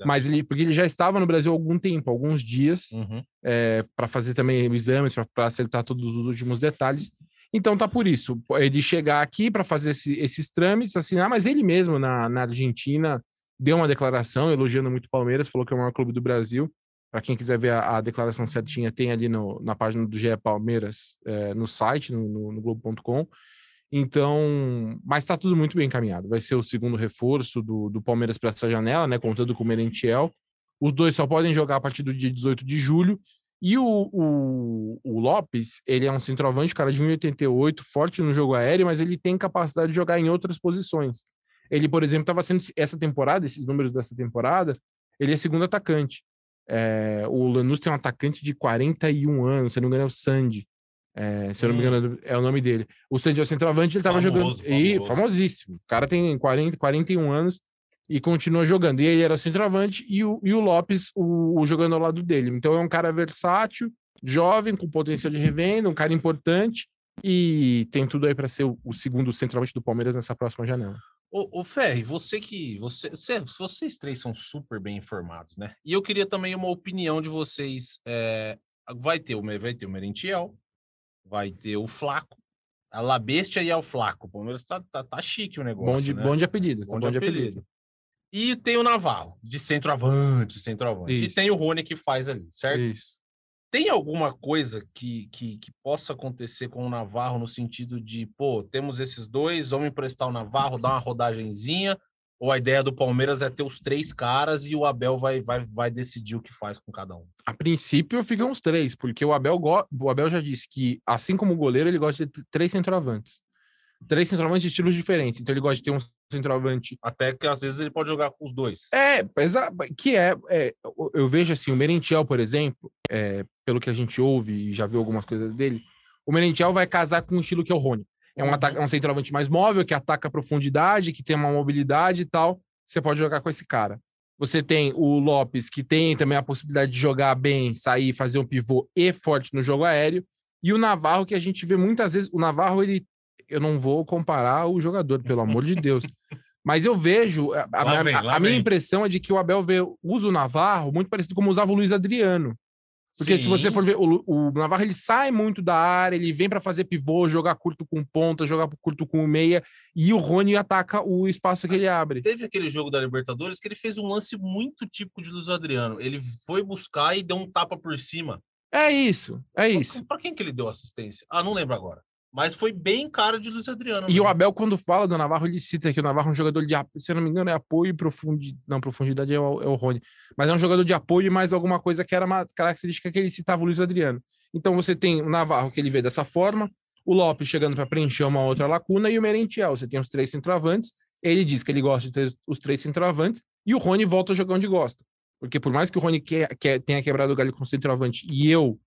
É.
Mas ele, porque ele já estava no Brasil há algum tempo, alguns dias,
Uhum.
para fazer também exames, para acertar todos os últimos detalhes. Então tá por isso, ele chegar aqui para fazer esse- esses trâmites, assinar, mas ele mesmo na, na Argentina deu uma declaração elogiando muito o Palmeiras, falou que é o maior clube do Brasil. Para quem quiser ver a, a, declaração certinha, tem ali no, na página do GE Palmeiras, é, no site, no, no, no Globo.com. Então, mas está tudo muito bem encaminhado. Vai ser o segundo reforço do, do Palmeiras para essa janela, né? Contando com o Merentiel. Os dois só podem jogar a partir do dia 18 de julho. E o, o, o Lopes, ele é um centroavante, cara de 1,88, forte no jogo aéreo, mas ele tem capacidade de jogar em outras posições. Ele, por exemplo, estava sendo essa temporada, esses números dessa temporada, ele é segundo atacante. É, o Lanús tem um atacante de 41 anos, se não me engano é o Sandy. É, se eu não me engano é o nome dele. O Sandy é o centroavante, ele estava jogando. Famoso. E famosíssimo. O cara tem 40, 41 anos e continua jogando. E ele era o centroavante e o, e o Lopes, o, o jogando ao lado dele. Então é um cara versátil, jovem, com potencial de revenda, um cara importante e tem tudo aí para ser o, o, segundo centroavante do Palmeiras nessa próxima janela.
Ô, ô Ferri, você que. Você, você, vocês três são super bem informados, né? E eu queria também uma opinião de vocês. É, vai, ter o, vai ter o Merentiel, vai ter o Flaco, a La Bestia e o Flaco. O Palmeiras tá, tá, tá chique o negócio.
Bom de,
né?
bom de apelido. Bom, tá de, bom de apelido. apelido.
E tem o Navarro, de centroavante, centroavante. Isso. E tem o Rony que faz ali, certo? Isso. Tem alguma coisa que, que, que, possa acontecer com o Navarro no sentido de, pô, temos esses dois, vamos emprestar o Navarro, dar uma rodagenzinha, ou a ideia do Palmeiras é ter os três caras e o Abel vai, vai, vai decidir o que faz com cada um?
A princípio ficam os três, porque o Abel, go... o Abel já disse que, assim como o goleiro, ele gosta de três centroavantes. Três centroavantes de estilos diferentes. Então ele gosta de ter um centroavante.
Até que às vezes ele pode jogar com os dois.
É, que é, é eu vejo assim, o Merentiel, por exemplo, é, pelo que a gente ouve e já viu algumas coisas dele, o Merentiel vai casar com o estilo que é o Rony. É um, ataque, é um centroavante mais móvel, que ataca a profundidade, que tem uma mobilidade e tal. Você pode jogar com esse cara. Você tem o Lopes, que tem também a possibilidade de jogar bem, sair, fazer um pivô e forte no jogo aéreo. E o Navarro, que a gente vê muitas vezes. O Navarro, ele. Eu não vou comparar o jogador, pelo amor de Deus. Mas eu vejo. A, a, vem, a, a minha impressão é de que o Abel vê, usa o Navarro muito parecido como usava o Luiz Adriano. Porque Sim. se você for ver, o, o, Navarro ele sai muito da área, ele vem para fazer pivô, jogar curto com ponta, jogar curto com meia, e o Rony ataca o espaço que ele abre.
Teve aquele jogo da Libertadores que ele fez um lance muito típico de Luiz Adriano. Ele foi buscar e deu um tapa por cima.
É isso, é isso.
Para quem que ele deu assistência? Ah, não lembro agora. Mas foi bem cara de Luiz Adriano.
E mesmo. o Abel, quando fala do Navarro, ele cita que o Navarro é um jogador de, se não me engano, é apoio e profundidade. Não, profundidade é o, é o Rony. Mas é um jogador de apoio e mais alguma coisa que era uma característica que ele citava o Luiz Adriano. Então você tem o Navarro, que ele vê dessa forma, o Lopes chegando para preencher uma outra lacuna e o Merentiel. Você tem os três centroavantes. Ele diz que ele gosta de ter os três centroavantes e o Rony volta a jogar onde gosta. Porque por mais que o Rony quer, quer, tenha quebrado o galho com centroavante e eu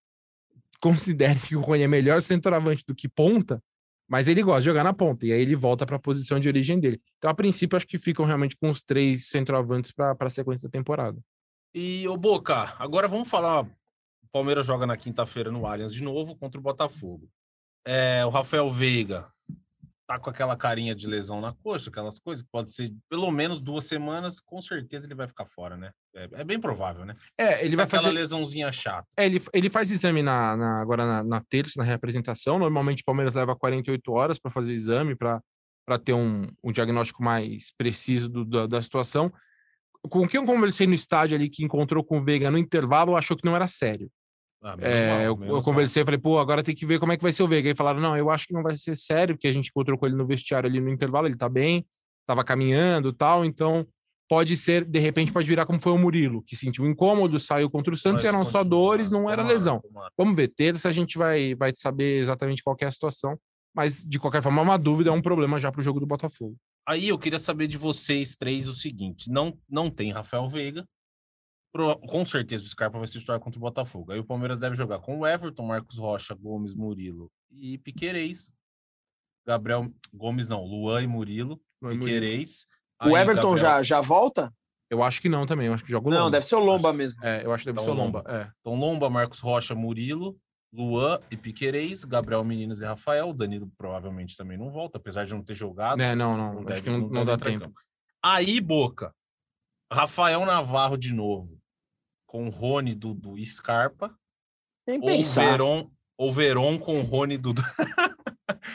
considere que o Rony é melhor centroavante do que ponta, mas ele gosta de jogar na ponta, e aí ele volta para a posição de origem dele. Então, a princípio, acho que ficam realmente com os três centroavantes para a sequência da temporada.
E, o Boca, agora vamos falar. O Palmeiras joga na quinta-feira no Allianz de novo contra o Botafogo. É, o Rafael Veiga tá com aquela carinha de lesão na coxa, aquelas coisas, pode ser pelo menos duas semanas, com certeza ele vai ficar fora, né? É, é bem provável, né?
É, ele vai
aquela
fazer
lesãozinha chata.
É, ele, ele faz exame na, na agora na, na, terça, na reapresentação. Normalmente o Palmeiras leva 48 horas para fazer o exame, para ter um, um diagnóstico mais preciso do, da, da situação. Com quem eu conversei no estádio ali que encontrou com o Veiga no intervalo, achou que não era sério. Ah, é, mal, eu, eu conversei, falei, pô, agora tem que ver como é que vai ser o Veiga. E falaram, não, eu acho que não vai ser sério, porque a gente encontrou com ele no vestiário ali no intervalo, ele tá bem, tava caminhando tal, então pode ser, de repente, pode virar como foi o Murilo, que sentiu incômodo, saiu contra o Santos, eram só dores, não era lesão. Vamos ver, terça a gente vai, vai saber exatamente qual é a situação. Mas, de qualquer forma, é uma dúvida, é um problema já para o jogo do Botafogo.
Aí eu queria saber de vocês três o seguinte: não, não tem Rafael Veiga, Pro, com certeza o Scarpa vai se titular contra o Botafogo. Aí o Palmeiras deve jogar com o Everton, Marcos Rocha, Gomes, Murilo e Piquerez. Gabriel Gomes não, Luan e Murilo, Luan Piquerez.
O Everton Gabriel... já, já volta?
Eu acho que não também, eu acho que joga o Lomba.
Não, deve ser o Lomba mesmo.
É, eu acho que deve então, ser o Lomba. Lomba. É.
Então Lomba, Marcos Rocha, Murilo, Luan e Piquerez, Gabriel Meninas e Rafael. Danilo provavelmente também não volta, apesar de não ter jogado.
É, não, não, não acho deve, que não, não, não dá tempo.
Aí, Boca. Rafael Navarro de novo com Rony, Dudu e Scarpa.
Nem
ou Veron, ou Veron com Rony, Dudu.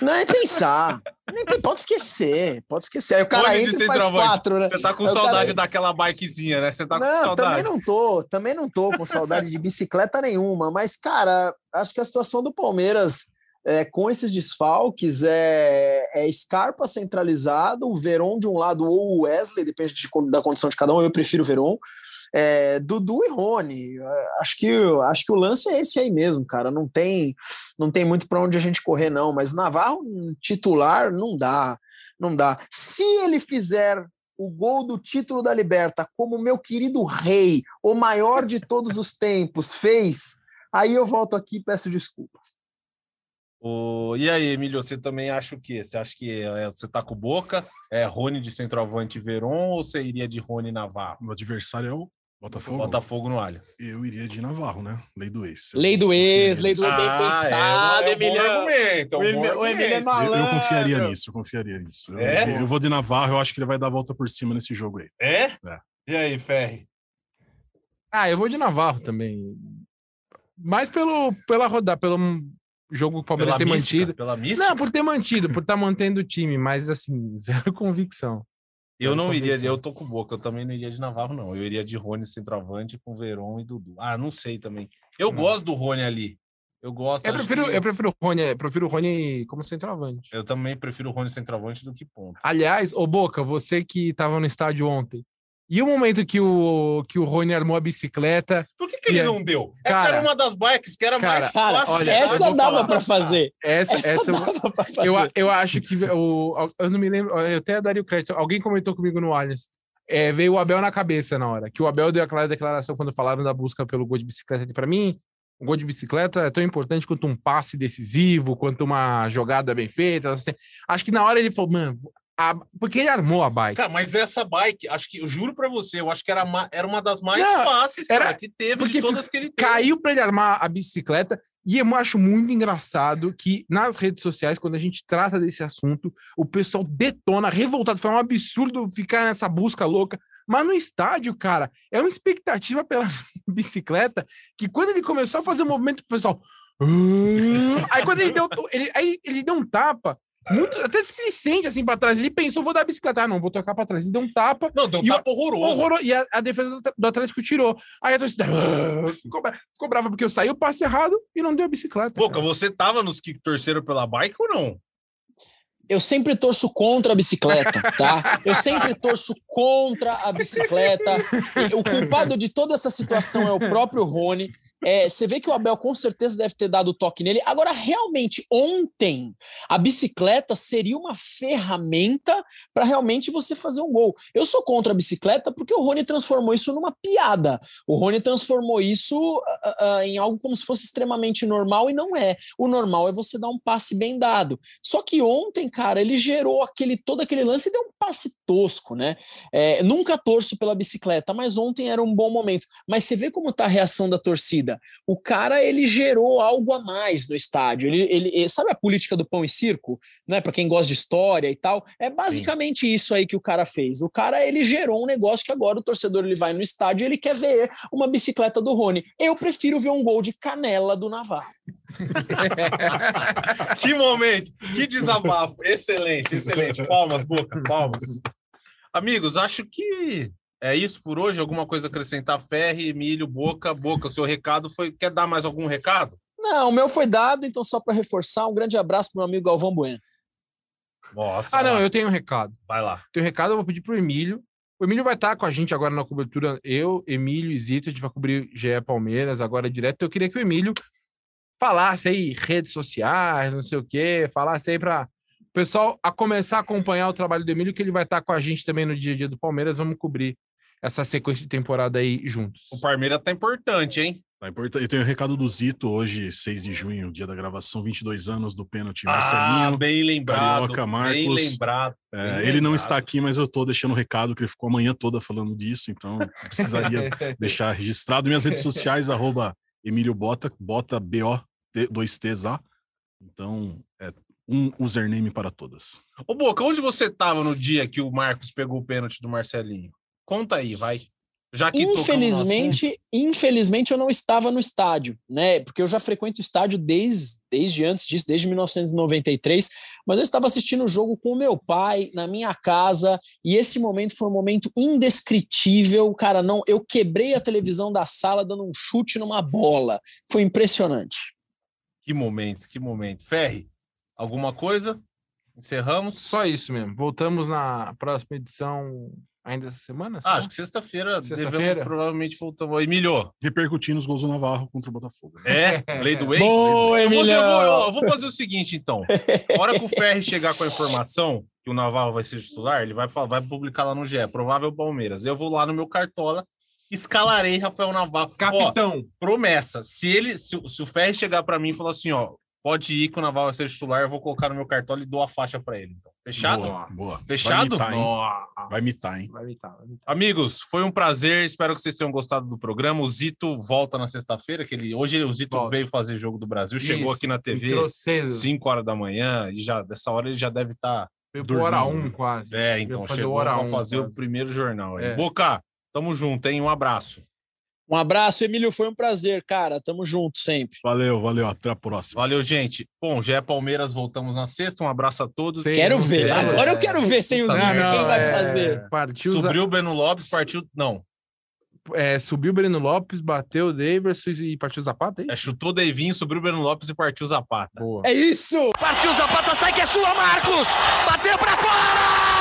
Não é pensar. Nem pode esquecer, pode esquecer. Aí o cara
de
entra e faz quatro, né?
Você tá com
Aí
saudade
cara-
daquela bikezinha, né? Você tá com
não,
saudade.
também não tô, também não tô com saudade de bicicleta nenhuma, mas, cara, acho que a situação do Palmeiras é, com esses desfalques é, é Scarpa centralizado, o Veron de um lado ou o Wesley, depende de da condição de cada um, eu prefiro o Veron. É, Dudu e Rony. É, Acho que, acho que o lance é esse aí mesmo, cara. Não tem, não tem muito para onde a gente correr, não. Mas Navarro, titular, não dá. Não dá. Se ele fizer o gol do título da Liberta, como o meu querido rei, o maior de todos os tempos, fez, aí eu volto aqui e peço desculpas.
O- E aí, Emílio, você também acha o quê? Você acha que é, você tá com o Boca, é Rony de centroavante e Veron, ou você iria de Rony Navarro?
O adversário é o Botafogo.
Botafogo no Allianz.
Eu iria de Navarro, né? Lei do ex.
Lei do ex, lei do
Eu-
bem pensado,
é, é um bom
Emiliano.
argumento, é um
O
bom
Emílio- o Emílio é malandro.
Eu, eu confiaria nisso, eu confiaria nisso. Eu,
É?
eu vou de Navarro, eu acho que ele vai dar a volta por cima nesse jogo aí.
É?
É.
E aí, Ferri?
Ah, eu vou de Navarro também. Mais pelo, pela rodada, pelo jogo que o Palmeiras
Pela
ter
mística?
mantido.
Pela mística?
Não, por ter mantido, por estar mantendo o time, mas assim, zero convicção.
Eu não iria, eu tô com o Boca, eu também não iria de Navarro, não. Eu iria de Rony centroavante com Veron e Dudu. Ah, não sei também. Eu
Não.
gosto do Rony ali. Eu gosto.
Eu prefiro,
que-
eu prefiro o Rony, eu prefiro o Rony como centroavante.
eu também prefiro o Rony centroavante do que ponto.
Aliás, ô Boca, você que estava no estádio ontem, e o momento que o, que o Rony armou a bicicleta?
Por que, que ele
é-
não deu? Essa
Cara,
era uma das bikes que era
cara,
mais
Cara,
fácil.
olha, eu
essa dava para fazer.
Essa,
Essa,
essa, eu-
dava para fazer.
eu, eu acho que o, eu não me lembro, eu até daria o crédito. Alguém comentou comigo no Allianz. É, veio o Abel na cabeça na hora, que o Abel deu aquela declaração quando falaram da busca pelo gol de bicicleta. Para mim, o gol de bicicleta é tão importante quanto um passe decisivo, quanto uma jogada bem feita. assim. Acho que na hora ele falou, mano, a- porque ele armou a bike.
Cara, mas essa bike, acho que, eu juro pra você, eu acho que era, ma- era uma das mais
Não,
fáceis,
era-
cara, que teve
porque
de todas que ele teve.
caiu para ele armar a bicicleta. E eu acho muito engraçado que nas redes sociais, quando a gente trata desse assunto, o pessoal detona, revoltado. Foi um absurdo ficar nessa busca louca. Mas no estádio, cara, é uma expectativa pela bicicleta que quando ele começou a fazer o movimento, o pessoal. "Ah". Aí quando ele deu, ele, aí ele deu um tapa, muito, até displicente assim para trás. Ele pensou, vou dar a bicicleta. Ah, não, vou tocar para trás. Ele deu um tapa,
Não, deu um
E o-
tapa horroroso.
Horroroso. E a, a defesa do, do Atlético tirou. Aí a torcida "Ah", ficou, bra- ficou brava porque eu saí o passe errado e não deu a bicicleta.
Boca,
cara.
você tava nos que torceram pela bike ou não?
Eu sempre torço contra a bicicleta, tá? Eu sempre torço contra a bicicleta. E O culpado de toda essa situação é o próprio Rony. É, você vê que o Abel com certeza deve ter dado o toque nele. Agora, realmente, ontem, a bicicleta seria uma ferramenta para realmente você fazer um gol. Eu sou contra a bicicleta porque o Rony transformou isso numa piada. O Rony transformou isso ah, ah, em algo como se fosse extremamente normal e não é. O normal é você dar um passe bem dado. Só que ontem, cara, ele gerou aquele todo aquele lance e deu um passe tosco, né? É, nunca torço pela bicicleta, mas ontem era um bom momento. Mas você vê como tá a reação da torcida. O cara ele gerou algo a mais no estádio. Ele, ele ele- sabe a política do pão e circo, né? Para quem gosta de história e tal. É basicamente isso aí que o cara fez. O cara ele gerou um negócio que agora o torcedor ele vai no estádio e ele quer ver uma bicicleta do Rony. Eu prefiro ver um gol de canela do Navarro.
Que momento, que desabafo. Excelente, excelente. Palmas, Boca, palmas. Amigos, acho que é isso por hoje. Alguma coisa a acrescentar? Ferre, Emílio, Boca, Boca, o seu recado foi. Quer dar mais algum recado?
Não, o meu foi dado, então só para reforçar, um grande abraço para meu amigo Galvão Bueno.
Nossa,
Ah, não, eu tenho um recado.
vai lá.
Tenho um recado, eu vou pedir pro Emílio. O Emílio vai estar com a gente agora na cobertura. Eu, Emílio e Zito, a gente vai cobrir GE Palmeiras agora direto. Eu queria que o Emílio falasse aí redes sociais, não sei o quê, falasse aí para o pessoal a começar a acompanhar o trabalho do Emílio, que ele vai estar com a gente também no dia a dia do Palmeiras. Vamos cobrir essa sequência de temporada aí juntos.
O Palmeiras tá importante, hein?
Tá importante. Eu tenho o recado do Zito hoje, 6 de junho, dia da gravação, 22 anos do pênalti.
Ah,
Marcelinho.
bem lembrado.
Carioca,
Bem
Marcos.
lembrado.
É,
bem
ele não
lembrado.
está aqui, mas eu tô deixando o recado que ele ficou a manhã toda falando disso, então eu precisaria deixar registrado. Minhas redes sociais, arroba Emílio Bota, Bota B-O, 2Ts A. Então, é um username para todas.
Ô, Boca, onde você tava no dia que o Marcos pegou o pênalti do Marcelinho? Conta aí, vai. Já que
Infelizmente, infelizmente eu não estava no estádio, né? Porque eu já frequento o estádio desde, desde antes disso, desde 1993, mas eu estava assistindo o jogo com o meu pai na minha casa e esse momento foi um momento indescritível, cara, não, eu quebrei a televisão da sala dando um chute numa bola. Foi impressionante.
Que momento, que momento. Ferri, alguma coisa? Encerramos?
Só isso mesmo. Voltamos na próxima edição ainda essa semana?
Ah, acho que sexta-feira
Sexta-feira?
devemos provavelmente voltar. Emilio,
Repercutindo os gols do Navarro contra o Botafogo.
é? Lei do ex?
Boa,
Eu vou, eu, vou, eu vou fazer o seguinte, então. A hora que o Ferri chegar com a informação que o Navarro vai ser titular, ele vai, falar- vai publicar lá no GE, provável Palmeiras. Eu vou lá no meu cartola, escalarei Rafael Navarro. Ó,
Capitão.
promessa. Se ele, se, o- se o Ferri chegar para mim e falar assim, ó, pode ir que o vai ser titular, eu vou colocar no meu cartola e dou a faixa para ele. Então. Fechado?
Boa, boa.
Fechado?
Vai imitar, hein? Vai imitar, hein?
Vai imitar, vai imitar.
Amigos, foi um prazer. Espero que vocês tenham gostado do programa. O Zito volta na sexta-feira. Que ele, hoje o Zito
Volta.
veio fazer jogo do Brasil. Chegou
Isso,
aqui na TV
Entrou cedo.
5 horas da manhã e já dessa hora ele já deve estar.
Veio pro hora
dormindo.
1 quase.
É, então
fazer
chegou
o hora um,
fazer o primeiro jornal.
É.
Boca, tamo junto, hein? Um abraço.
Um abraço, Emílio, foi um prazer, cara. Tamo junto sempre.
Valeu, valeu. Até a próxima.
Valeu, gente. Bom, já é Palmeiras, voltamos na sexta. Um abraço a todos.
Sim,
Quero ver.
sei.
Agora eu quero ver sem o Zico. Quem vai
é,
fazer?
Partiu,
Subiu o Breno Lopes, partiu. Não,
é, subiu o Breno Lopes, bateu o Daverson e partiu o Zapata, é
é, chutou o Deivinho, subiu o Breno Lopes e partiu o Zapata.
Boa.
É isso!
Partiu Zapata, sai que é sua, Marcos! Bateu pra fora!